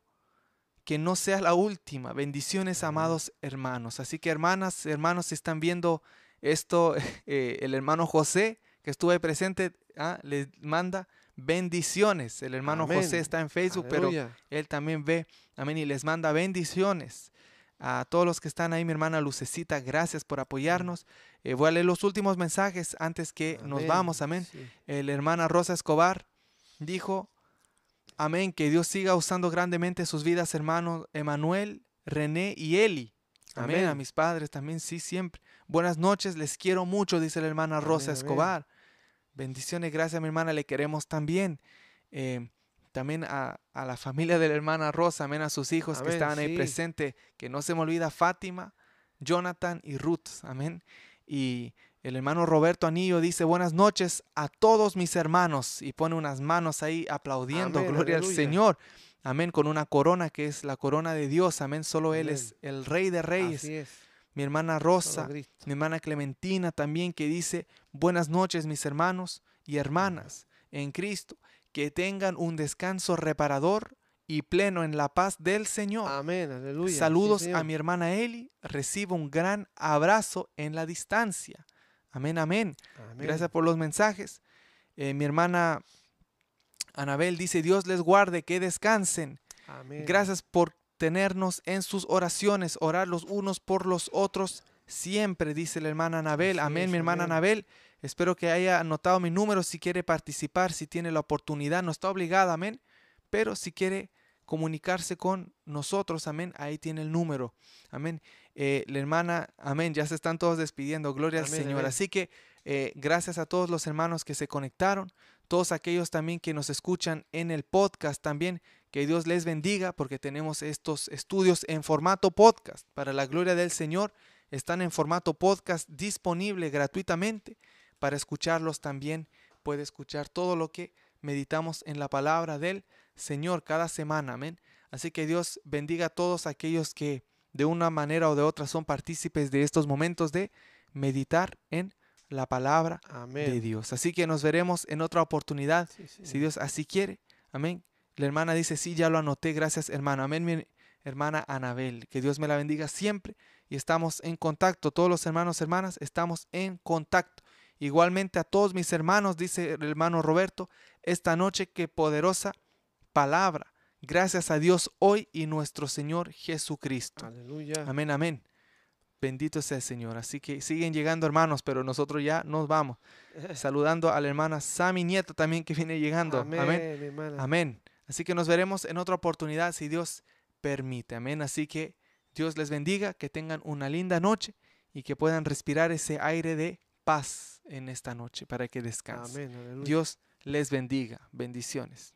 que no sea la última. Bendiciones, Amén. amados hermanos. Así que hermanas, hermanos, si están viendo esto, eh, el hermano José, que estuvo ahí presente, ah, les manda bendiciones. El hermano Amén. José está en Facebook, pero él también ve, amén, y les manda bendiciones. A todos los que están ahí, mi hermana Lucecita, gracias por apoyarnos. Eh, voy a leer los últimos mensajes antes que nos vamos, amén. Sí. El hermana Rosa Escobar dijo, amén, que Dios siga usando grandemente sus vidas, hermanos Emanuel, René y Eli. Amén. A mis padres también, sí, siempre. Buenas noches, les quiero mucho, dice la hermana Rosa amén. Escobar. Bendiciones, gracias, mi hermana, le queremos también. Eh, también a, a la familia de la hermana Rosa, amén, a sus hijos que estaban ahí presentes, que no se me olvida Fátima, Jonathan y Ruth, amén. Y el hermano Roberto Anillo dice, buenas noches a todos mis hermanos, y pone unas manos ahí aplaudiendo, Amén, gloria al. Señor, amén, con una corona que es la corona de Dios, amén, solo Él es el Rey de Reyes. Así es. Mi hermana Rosa, mi hermana Clementina también que dice, buenas noches mis hermanos y hermanas en Cristo, que tengan un descanso reparador y pleno en la paz del Señor. Amén, aleluya. sí, Saludos a mi hermana Eli, recibo un gran abrazo en la distancia. Amén, amén. Amén. Gracias por los mensajes. Eh, mi hermana Anabel dice, Dios les guarde, que descansen. Amén. Gracias por tenernos en sus oraciones, orar los unos por los otros siempre, dice la hermana Anabel. Amén, mi hermana amén. Anabel. Espero que haya anotado mi número si quiere participar, si tiene la oportunidad. No está obligada, amén. Pero si quiere comunicarse con nosotros, amén, ahí tiene el número. Amén. Eh, la hermana, amén, ya se están todos despidiendo. Gloria al Señor. amén. Así que eh, gracias a todos los hermanos que se conectaron, todos aquellos también que nos escuchan en el podcast también. Que Dios les bendiga porque tenemos estos estudios en formato podcast. Para la gloria del Señor, están en formato podcast disponible gratuitamente para escucharlos también puede escuchar todo lo que meditamos en la palabra del Señor cada semana. Amén. Así que Dios bendiga a todos aquellos que de una manera o de otra son partícipes de estos momentos de meditar en la palabra de Amén. Dios. Así que nos veremos en otra oportunidad, Sí, sí. si Dios así quiere. Amén. La hermana dice, sí, ya lo anoté. Gracias, hermano. Amén, mi hermana Anabel. Que Dios me la bendiga siempre. Y estamos en contacto. Todos los hermanos, hermanas, estamos en contacto. Igualmente a todos mis hermanos, dice el hermano Roberto, esta noche qué poderosa palabra. Gracias a Dios hoy y nuestro Señor Jesucristo. Aleluya. Amén, amén. Bendito sea el Señor. Así que siguen llegando hermanos, pero nosotros ya nos vamos. Saludando a la hermana Sami Nieto también que viene llegando. Amén, Amén. Amén. Así que nos veremos en otra oportunidad si Dios permite. Amén. Así que Dios les bendiga, que tengan una linda noche y que puedan respirar ese aire de paz en esta noche para que descansen. Dios les bendiga. Bendiciones.